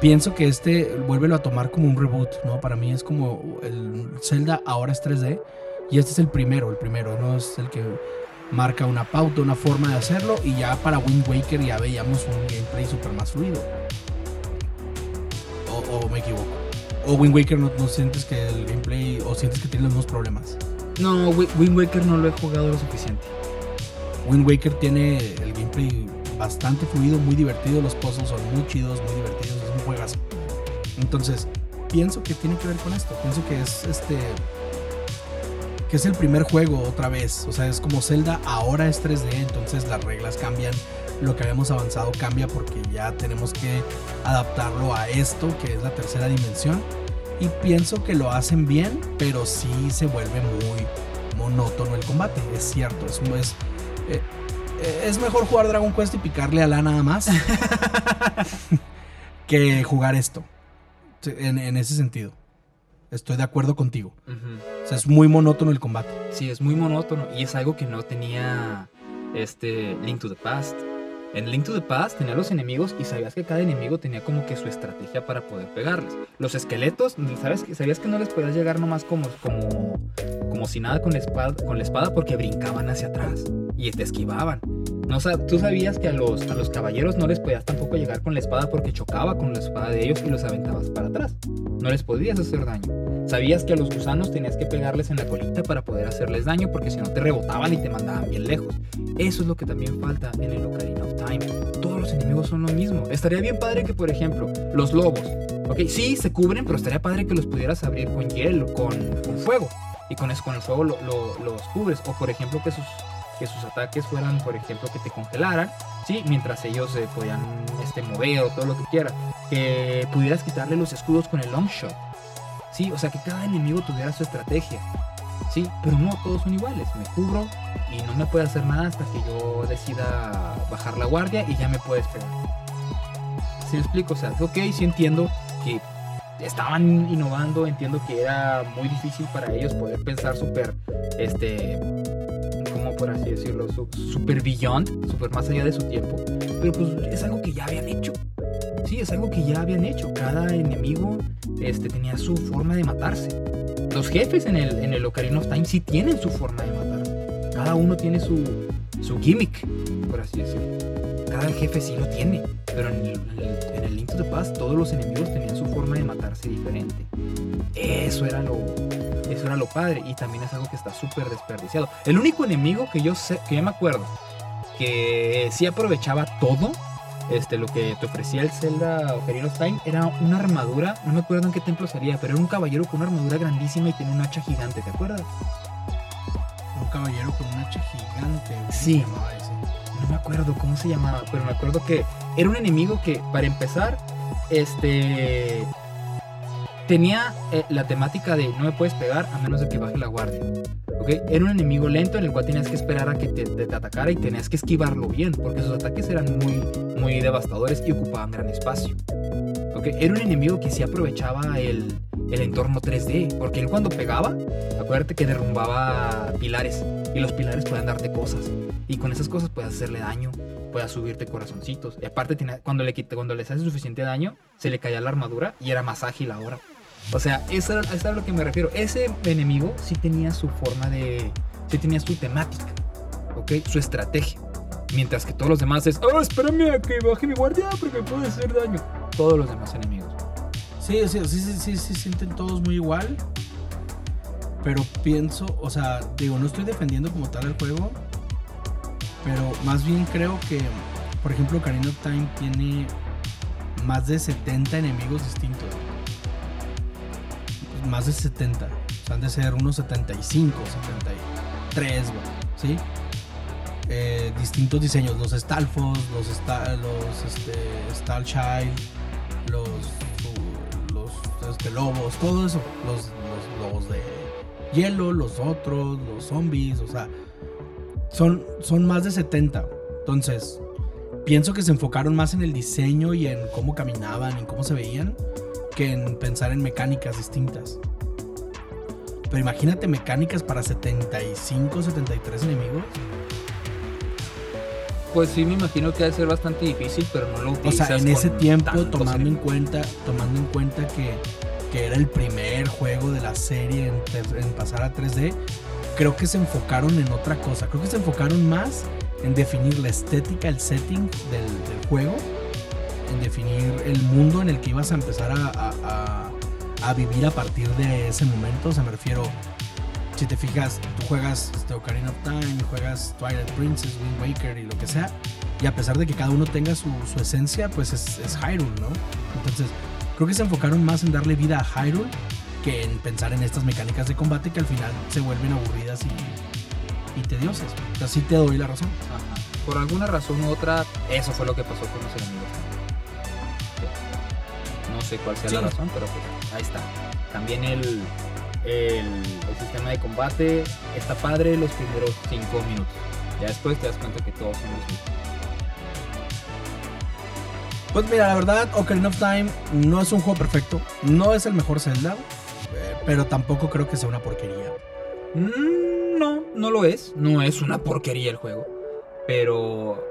Speaker 1: pienso que este vuélvelo a tomar como un reboot, ¿no? Para mí es como el Zelda ahora es 3D. Y este es el primero, el primero, no es el que marca una pauta, una forma de hacerlo. Y ya para Wind Waker ya veíamos un gameplay super más fluido. O, me equivoco. O Wind Waker no, no, sientes que el gameplay, o sientes que tiene los mismos problemas.
Speaker 2: No, Wind Waker no lo he jugado lo suficiente.
Speaker 1: Wind Waker tiene el gameplay bastante fluido, muy divertido. Los puzzles son muy chidos, muy divertidos. Es un juegazo. Entonces, pienso que tiene que ver con esto. Pienso que es este. Que es el primer juego otra vez. O sea, es como Zelda, ahora es 3D, entonces las reglas cambian. Lo que habíamos avanzado cambia porque ya tenemos que adaptarlo a esto, que es la tercera dimensión. Y pienso que lo hacen bien, pero sí se vuelve muy monótono el combate. Es cierto, es, es, eh, es mejor jugar Dragon Quest y picarle a la nada más que jugar esto. En, ese sentido. Estoy de acuerdo contigo. O sea, es muy monótono el combate.
Speaker 2: Sí, es muy monótono. Y es algo que no tenía este Link to the Past. En Link to the Past tenía los enemigos y sabías que cada enemigo tenía como que su estrategia para poder pegarles. Los esqueletos, sabías que no les podías llegar nomás como, como, como si nada con la, espada, con la espada porque brincaban hacia atrás y te esquivaban. No, tú sabías que a los, a los caballeros no les podías tampoco llegar con la espada porque chocaba con la espada de ellos y los aventabas para atrás. No les podías hacer daño. Sabías que a los gusanos tenías que pegarles en la colita para poder hacerles daño porque si no te rebotaban y te mandaban bien lejos. Eso es lo que también falta en el Ocarina of Time. Todos los enemigos son lo mismo. Estaría bien padre que, por ejemplo, los lobos. Ok, sí, se cubren, pero estaría padre que los pudieras abrir con hielo, con, con fuego. Y con eso, con el fuego los cubres. O por ejemplo, que sus, que sus ataques fueran, por ejemplo, que te congelaran, ¿sí? Mientras ellos se podían este, mover o todo lo que quieran. Que pudieras quitarle los escudos con el long shot. Sí, o sea, que cada enemigo tuviera su estrategia. Sí, pero no todos son iguales. Me cubro y no me puede hacer nada hasta que yo decida bajar la guardia y ya me puedes pegar. ¿Sí explico? O sea, ok, sí entiendo que estaban innovando, entiendo que era muy difícil para ellos poder pensar súper, este, por así decirlo, super beyond, súper más allá de su tiempo. Pero pues es algo que ya habían hecho. Sí, es algo que ya habían hecho. Cada enemigo este, tenía su forma de matarse. Los jefes en el, en el Ocarina of Time sí tienen su forma de matarse. Cada uno tiene su, su gimmick, por así decirlo. Cada jefe sí lo tiene. Pero en el, en el Link to the Past todos los enemigos tenían su forma de matarse diferente. Eso era lo, eso era lo padre y también es algo que está súper desperdiciado. El único enemigo que yo sé, que ya me acuerdo, que sí aprovechaba todo este, lo que te ofrecía el Zelda Ocarina of Time era una armadura, no me acuerdo en qué templo sería, pero era un caballero con una armadura grandísima y tenía un hacha gigante, ¿te acuerdas?
Speaker 1: Un caballero con un hacha gigante.
Speaker 2: Sí. No me acuerdo cómo se llamaba, pero me acuerdo que era un enemigo que, para empezar, este tenía eh, la temática de no me puedes pegar a menos de que baje la guardia. Era un enemigo lento en el cual tenías que esperar a que te, atacara y tenías que esquivarlo bien, porque sus ataques eran muy, muy devastadores y ocupaban gran espacio. ¿Okay? Era un enemigo que sí aprovechaba el, el entorno 3D, porque él cuando pegaba, acuérdate que derrumbaba pilares y los pilares pueden darte cosas y con esas cosas puedes hacerle daño, puedes subirte corazoncitos. Y aparte, cuando, le, cuando les hace suficiente daño, se le caía la armadura y era más ágil ahora. O sea, eso, es a lo que me refiero. Ese enemigo sí tenía su forma de. Sí tenía su temática, ¿ok? Su estrategia. Mientras que todos los demás es. ¡Oh, espérame a que baje mi guardia porque me puede hacer daño! Todos los demás enemigos.
Speaker 1: Sí, sí, sí, sí, sí, sí, sienten todos muy igual. Pero pienso, o sea, digo, no estoy defendiendo como tal el juego. Pero más bien creo que, por ejemplo, Karina Time tiene más de 70 enemigos distintos más de 70. O han de ser unos 75, 73, ¿sí? Eh, distintos diseños, los Stalfos, los, Sta los este, los, los este, lobos, todo eso, los, lobos de hielo, los otros, los zombies, o sea, son, son más de 70. Entonces, pienso que se enfocaron más en el diseño y en cómo caminaban, en cómo se veían, que en pensar en mecánicas distintas. Pero imagínate mecánicas para 75, 73 enemigos.
Speaker 2: Pues sí, me imagino que debe ser bastante difícil, pero no lo utilizas.
Speaker 1: O sea, en ese tiempo, tomando en cuenta, tomando en cuenta que, que, era el primer juego de la serie en, pasar a 3D, creo que se enfocaron en otra cosa. Creo que se enfocaron más en definir la estética, el setting del, juego, en definir el mundo en el que ibas a empezar a, a, vivir a partir de ese momento. O sea, me refiero, si te fijas, tú juegas este, Ocarina of Time, juegas Twilight Princess, Wind Waker y lo que sea, y a pesar de que cada uno tenga su, su esencia, pues es, Hyrule, ¿no? Entonces, creo que se enfocaron más en darle vida a Hyrule que en pensar en estas mecánicas de combate que al final se vuelven aburridas y, y tediosas. O sea, sí te doy la razón.
Speaker 2: Por alguna razón u otra, eso fue lo que pasó con los enemigos. No sé cuál sea la razón, pero pues ahí está. También el, el, sistema de combate está padre los primeros 5 minutos. Ya después te das cuenta que todos son los mismos.
Speaker 1: Pues mira, la verdad, Ocarina of Time no es un juego perfecto. No es el mejor Zelda pero tampoco creo que sea una porquería.
Speaker 2: Mm, no, no lo es. No es una porquería el juego. Pero.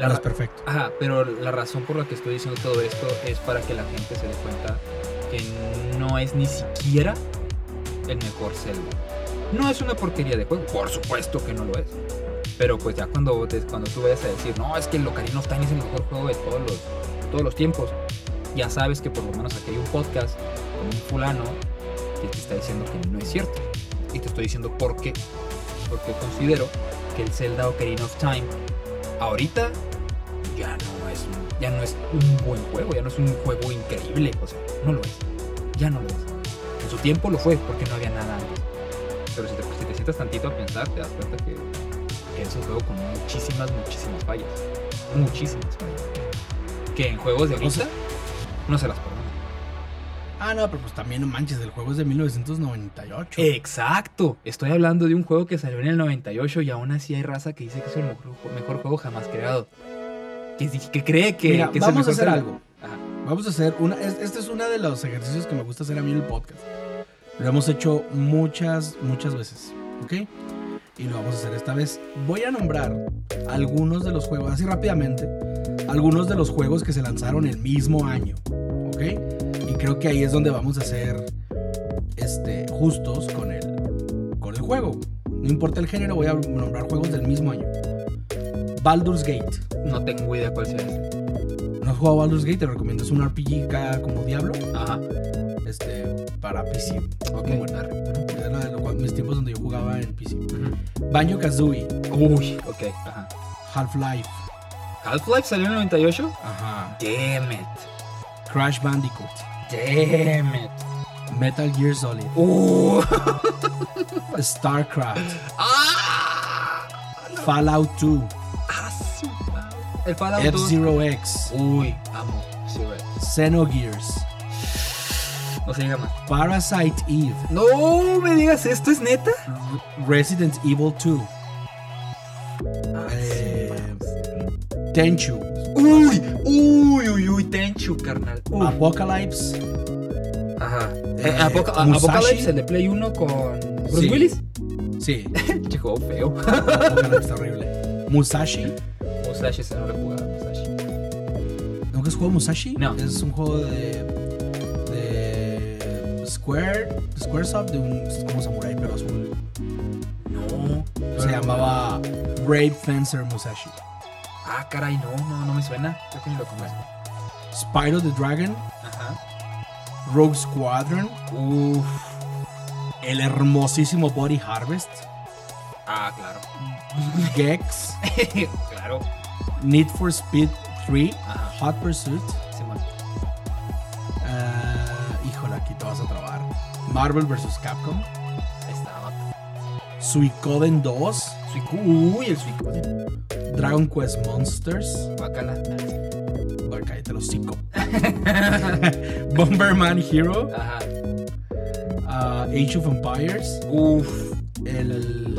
Speaker 1: La no es perfecto.
Speaker 2: Ajá, pero la razón por la que estoy diciendo todo esto es para que la gente se dé cuenta que no es ni siquiera el mejor Zelda. No es una porquería de juego, por supuesto que no lo es. Pero pues ya cuando, cuando tú vayas a decir, no, es que el Ocarina of Time es el mejor juego de todos los, todos los tiempos, ya sabes que por lo menos aquí hay un podcast con un fulano que te está diciendo que no es cierto. Y te estoy diciendo por qué. Porque considero que el Zelda Ocarina of Time ahorita ya no es un, ya no es un buen juego, ya no es un juego increíble, o sea, no lo es. Ya no lo es. En su tiempo lo fue porque no había nada antes. Pero si te, si te sientas tantito a pensar, te das cuenta que, es un juego con muchísimas, muchísimas fallas. Muchísimas fallas. Que en juegos de ahorita no se las
Speaker 1: Ah, no, pero pues también no manches, el juego es de 1998.
Speaker 2: Exacto. Estoy hablando de un juego que salió en el 98 y aún así hay raza que dice que es el mejor, juego jamás creado. Que, cree que,
Speaker 1: Mira, vamos a hacer algo. Vamos a hacer una. Este es uno de los ejercicios que me gusta hacer a mí en el podcast. Lo hemos hecho muchas, muchas veces. ¿Ok? Y lo vamos a hacer esta vez. Voy a nombrar algunos de los juegos, así rápidamente, algunos de los juegos que se lanzaron el mismo año. ¿Ok? Y creo que ahí es donde vamos a ser este, justos con el, con el juego. No importa el género, voy a nombrar juegos del mismo año. Baldur's Gate.
Speaker 2: No tengo idea cuál sea
Speaker 1: ¿No has jugado Baldur's Gate? Te recomiendo. Es un RPG como Diablo.
Speaker 2: Ajá.
Speaker 1: Este, para PC. Ok. Bueno, era de mis tiempos donde yo jugaba en PC. Banjo Kazooie.
Speaker 2: Uy, ok. Ajá.
Speaker 1: Half-Life.
Speaker 2: ¿Half-Life salió en el 98?
Speaker 1: Ajá.
Speaker 2: Damn it.
Speaker 1: Crash Bandicoot.
Speaker 2: Damn it.
Speaker 1: Metal Gear Solid.
Speaker 2: Uh.
Speaker 1: StarCraft.
Speaker 2: Ah.
Speaker 1: Fallout 2.
Speaker 2: Ah, El Fallout
Speaker 1: F-Zero X.
Speaker 2: Uy, amo.
Speaker 1: Xenogears.
Speaker 2: No se diga más.
Speaker 1: Parasite Eve.
Speaker 2: No me digas esto, ¿es neta?
Speaker 1: Resident Evil 2.
Speaker 2: Ah, eh,
Speaker 1: Tenchu.
Speaker 2: Uy, uy, uy, uy, Tenchu, carnal.
Speaker 1: Apocalypse.
Speaker 2: Ajá. Eh, eh Apocalypse, el de Play 1 con Bruce Willis.
Speaker 1: Sí.
Speaker 2: juego feo.
Speaker 1: Apocalypse está horrible. Musashi.
Speaker 2: Musashi, ese no lo he jugado, Musashi.
Speaker 1: ¿Nunca has jugado Musashi?
Speaker 2: No.
Speaker 1: Es un juego de. de. Square. Squaresoft, de un. como samurai, pero azul.
Speaker 2: No.
Speaker 1: Se llamaba Brave Fencer Musashi.
Speaker 2: Ah, caray, no, no, no me suena. Creo que ni lo conozco.
Speaker 1: Spyro the Dragon.
Speaker 2: Ajá.
Speaker 1: Rogue Squadron.
Speaker 2: Uff.
Speaker 1: El hermosísimo Body Harvest.
Speaker 2: Ah, claro.
Speaker 1: Gex.
Speaker 2: claro.
Speaker 1: Need for Speed 3.
Speaker 2: Ajá.
Speaker 1: Hot Pursuit.
Speaker 2: Simón.
Speaker 1: Uh, híjole, aquí te vas a trabar. Marvel vs. Capcom.
Speaker 2: Estaba.
Speaker 1: Suicoden 2.
Speaker 2: Uy, el Suicoden.
Speaker 1: Dragon Quest Monsters.
Speaker 2: Bacala.
Speaker 1: Cállate los cinco. Bomberman Hero.
Speaker 2: Ajá.
Speaker 1: Uh, Age of Empires.
Speaker 2: Uf.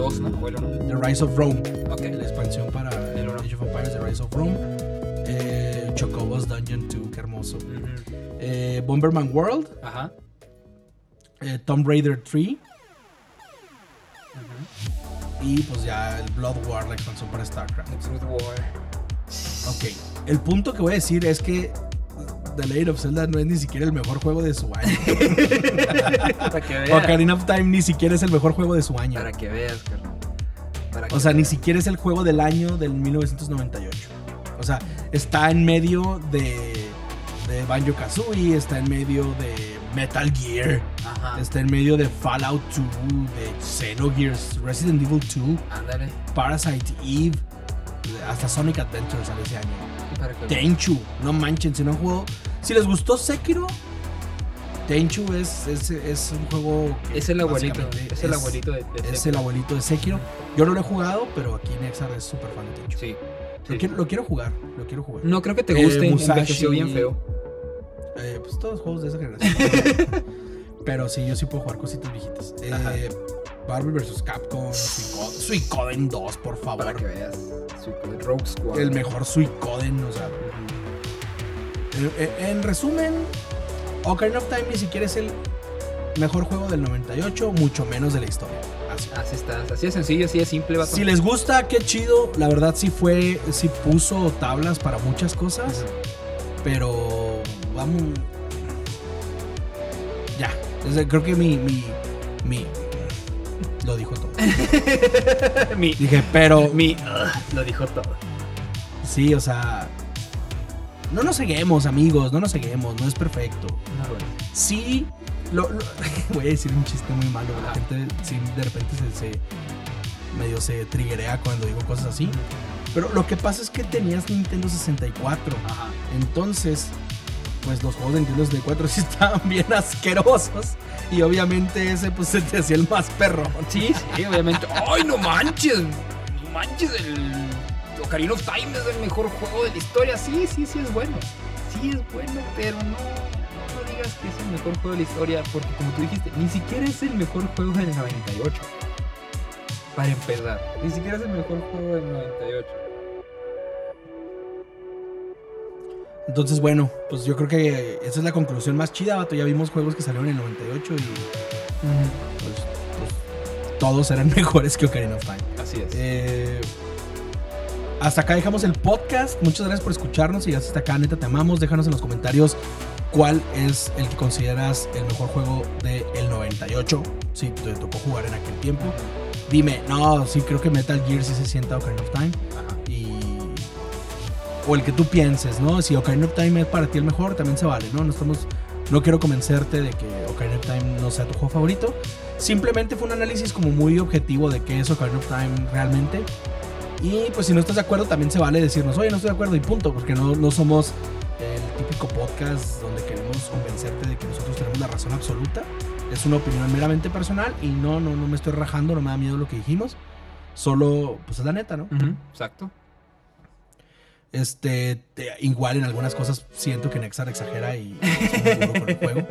Speaker 1: El.
Speaker 2: 2, ¿no? Bueno, ¿no?
Speaker 1: The Rise of Rome.
Speaker 2: Ok.
Speaker 1: La expansión para el Age of Empires, The Rise of Rome. Eh, Chocobo's Dungeon 2, qué hermoso. eh, Bomberman World.
Speaker 2: Ajá.
Speaker 1: Eh, Tomb Raider 3. Ajá. Y pues ya el Blood War, la expansión para StarCraft.
Speaker 2: Blood War.
Speaker 1: Ok. El punto que voy a decir es que The Legend of Zelda no es ni siquiera el mejor juego de su año. Para que veas. Ocarina of Time ni siquiera es el mejor juego de su año.
Speaker 2: Para que veas,
Speaker 1: o sea, ni siquiera es el juego del año del 1998. O sea, está en medio de, de Banjo Kazooie, está en medio de Metal Gear, está en medio de Fallout 2, de Xenogears, Resident Evil 2, Parasite Eve, hasta Sonic Adventures sale ese año. Tenchu, no manchen, si no han jugado. Si les gustó Sekiro, Tenchu es, es, un juego.
Speaker 2: es el abuelito. Es el abuelito de,
Speaker 1: Es el abuelito de Sekiro. Yo no lo he jugado, pero aquí Nexar es súper fan de Tenchu. Sí. Lo, Quiero, lo, quiero, jugar, lo quiero jugar.
Speaker 2: No creo que te guste, eh, Musashi, bien feo.
Speaker 1: Eh, pues todos los juegos de esa generación. pero sí, yo sí puedo jugar cositas viejitas. Eh, Barbie vs. Capcom, Suicoden 2, por favor.
Speaker 2: Para que veas. Rogue Squad.
Speaker 1: El mejor Suicoden, o sea. en resumen, Ocarina of Time ni siquiera es el mejor juego del 98, mucho menos de la historia.
Speaker 2: Así, así está, así es sencillo, así es simple.
Speaker 1: Si les gusta, qué chido. La verdad sí fue, sí puso tablas para muchas cosas. Pero vamos. Ya. Creo que mi, mi, mi lo dijo todo.
Speaker 2: mi,
Speaker 1: Dije, pero.
Speaker 2: Mi. lo dijo todo.
Speaker 1: Sí, o sea. No nos seguimos, amigos, no nos seguimos, no es perfecto. Sí, lo, voy a decir un chiste muy malo, la gente sí, de repente se, medio se triguea cuando digo cosas así. Pero lo que pasa es que tenías Nintendo 64. Entonces, pues los juegos de Nintendo 64 sí estaban bien asquerosos. Y obviamente ese pues se te hacía el más perro.
Speaker 2: Sí, sí, obviamente. ¡Ay, no manches! No manches, el Ocarina of Time es el mejor juego de la historia. Sí, sí, sí es bueno. Sí es bueno, pero no, no digas que es el mejor juego de la historia, porque como tú dijiste, ni siquiera es el mejor juego del 98. Para empezar, ni siquiera es el mejor juego del 98.
Speaker 1: Entonces, bueno, pues yo creo que esa es la conclusión más chida, vato. Ya vimos juegos que salieron en el 98 y pues, pues, todos eran mejores que Ocarina of Time.
Speaker 2: Así es.
Speaker 1: Eh, hasta acá dejamos el podcast. Muchas gracias por escucharnos y hasta acá, neta, te amamos. Déjanos en los comentarios cuál es el que consideras el mejor juego del 98. Si te tocó jugar en aquel tiempo. Dime, no, sí, creo que Metal Gear sí se sienta Ocarina of Time. Y... O el que tú pienses, ¿no? Si Ocarina of Time es para ti el mejor, también se vale, ¿no? No estamos... No quiero convencerte de que Ocarina of Time no sea tu juego favorito. Simplemente fue un análisis como muy objetivo de qué es Ocarina of Time realmente. Y pues si no estás de acuerdo, también se vale decirnos, oye, no estoy de acuerdo y punto, porque no, no somos el típico podcast donde queremos convencerte de que nosotros tenemos la razón absoluta. Es una opinión meramente personal y no, no, no me estoy rajando, no me da miedo lo que dijimos. Solo, pues es la neta, ¿no?
Speaker 2: exacto.
Speaker 1: Este, igual en algunas cosas siento que Nexar exagera y es muy duro con el juego.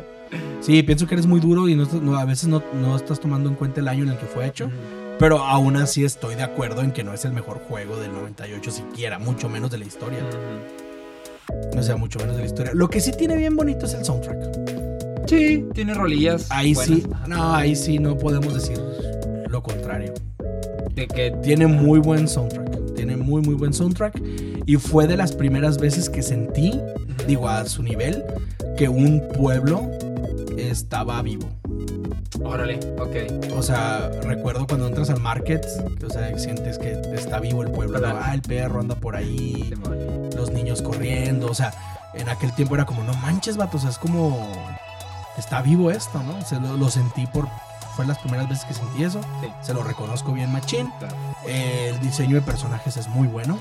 Speaker 1: Sí, pienso que eres muy duro y no, a veces no, no, estás tomando en cuenta el año en el que fue hecho. Pero aún así estoy de acuerdo en que no es el mejor juego del 98 siquiera, mucho menos de la historia. O sea, mucho menos de la historia. Lo que sí tiene bien bonito es el soundtrack.
Speaker 2: Sí, tiene rolillas.
Speaker 1: Ahí sí, no, ahí sí no podemos decir lo contrario. De que tiene muy buen soundtrack. Tiene muy, muy buen soundtrack. Y fue de las primeras veces que sentí, digo, a su nivel, que un pueblo estaba vivo.
Speaker 2: Órale, ok.
Speaker 1: O sea, recuerdo cuando entras al market, o sea, sientes que está vivo el pueblo. Ah, el perro anda por ahí, los niños corriendo. O sea, en aquel tiempo era como, no manches, vato, o sea, es como, está vivo esto, ¿no? Se lo, sentí por, fue las primeras veces que sentí eso. Se lo reconozco bien, machín. el diseño de personajes es muy bueno.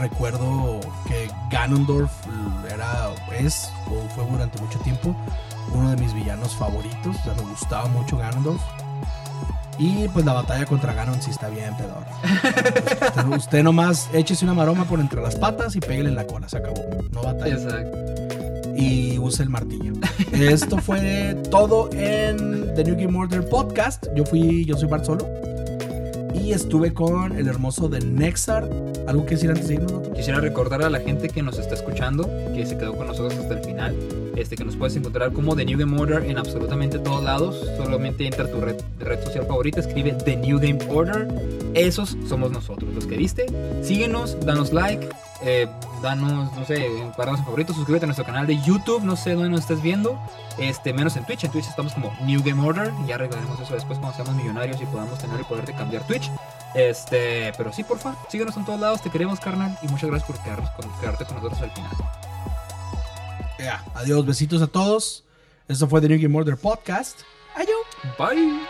Speaker 1: Recuerdo que Ganondorf era, es, o fue durante mucho tiempo, uno de mis villanos favoritos. O sea, me gustaba mucho Ganondorf. Y pues la batalla contra Ganon sí está bien pedor. usted, nomás échese una maroma por entre las patas y pégale en la cola, se acabó. No batalla. Exacto. Y use el martillo. Esto fue todo en The New Game Order Podcast. Yo fui, yo soy Bart Solo. Y estuve con el hermoso de Nexar. ¿Algo que decir antes de irnos?
Speaker 2: Quisiera recordar a la gente que nos está escuchando, que se quedó con nosotros hasta el final, este, que nos puedes encontrar como The New Game Order en absolutamente todos lados. Solamente entra a tu red, red social favorita, escribe The New Game Order. Esos somos nosotros, los que viste. Síguenos, danos like, eh, danos, no sé, guardanos en favoritos, suscríbete a nuestro canal de YouTube, no sé dónde nos estés viendo, este, menos en Twitch, en Twitch estamos como New Game Order, ya arreglaremos eso después cuando seamos millonarios y podamos tener el poder de cambiar Twitch, este, pero sí, porfa, síguenos en todos lados, te queremos carnal, y muchas gracias por quedarte con nosotros al final.
Speaker 1: Yeah. Adiós, besitos a todos, esto fue The New Game Order Podcast, adiós,
Speaker 2: bye.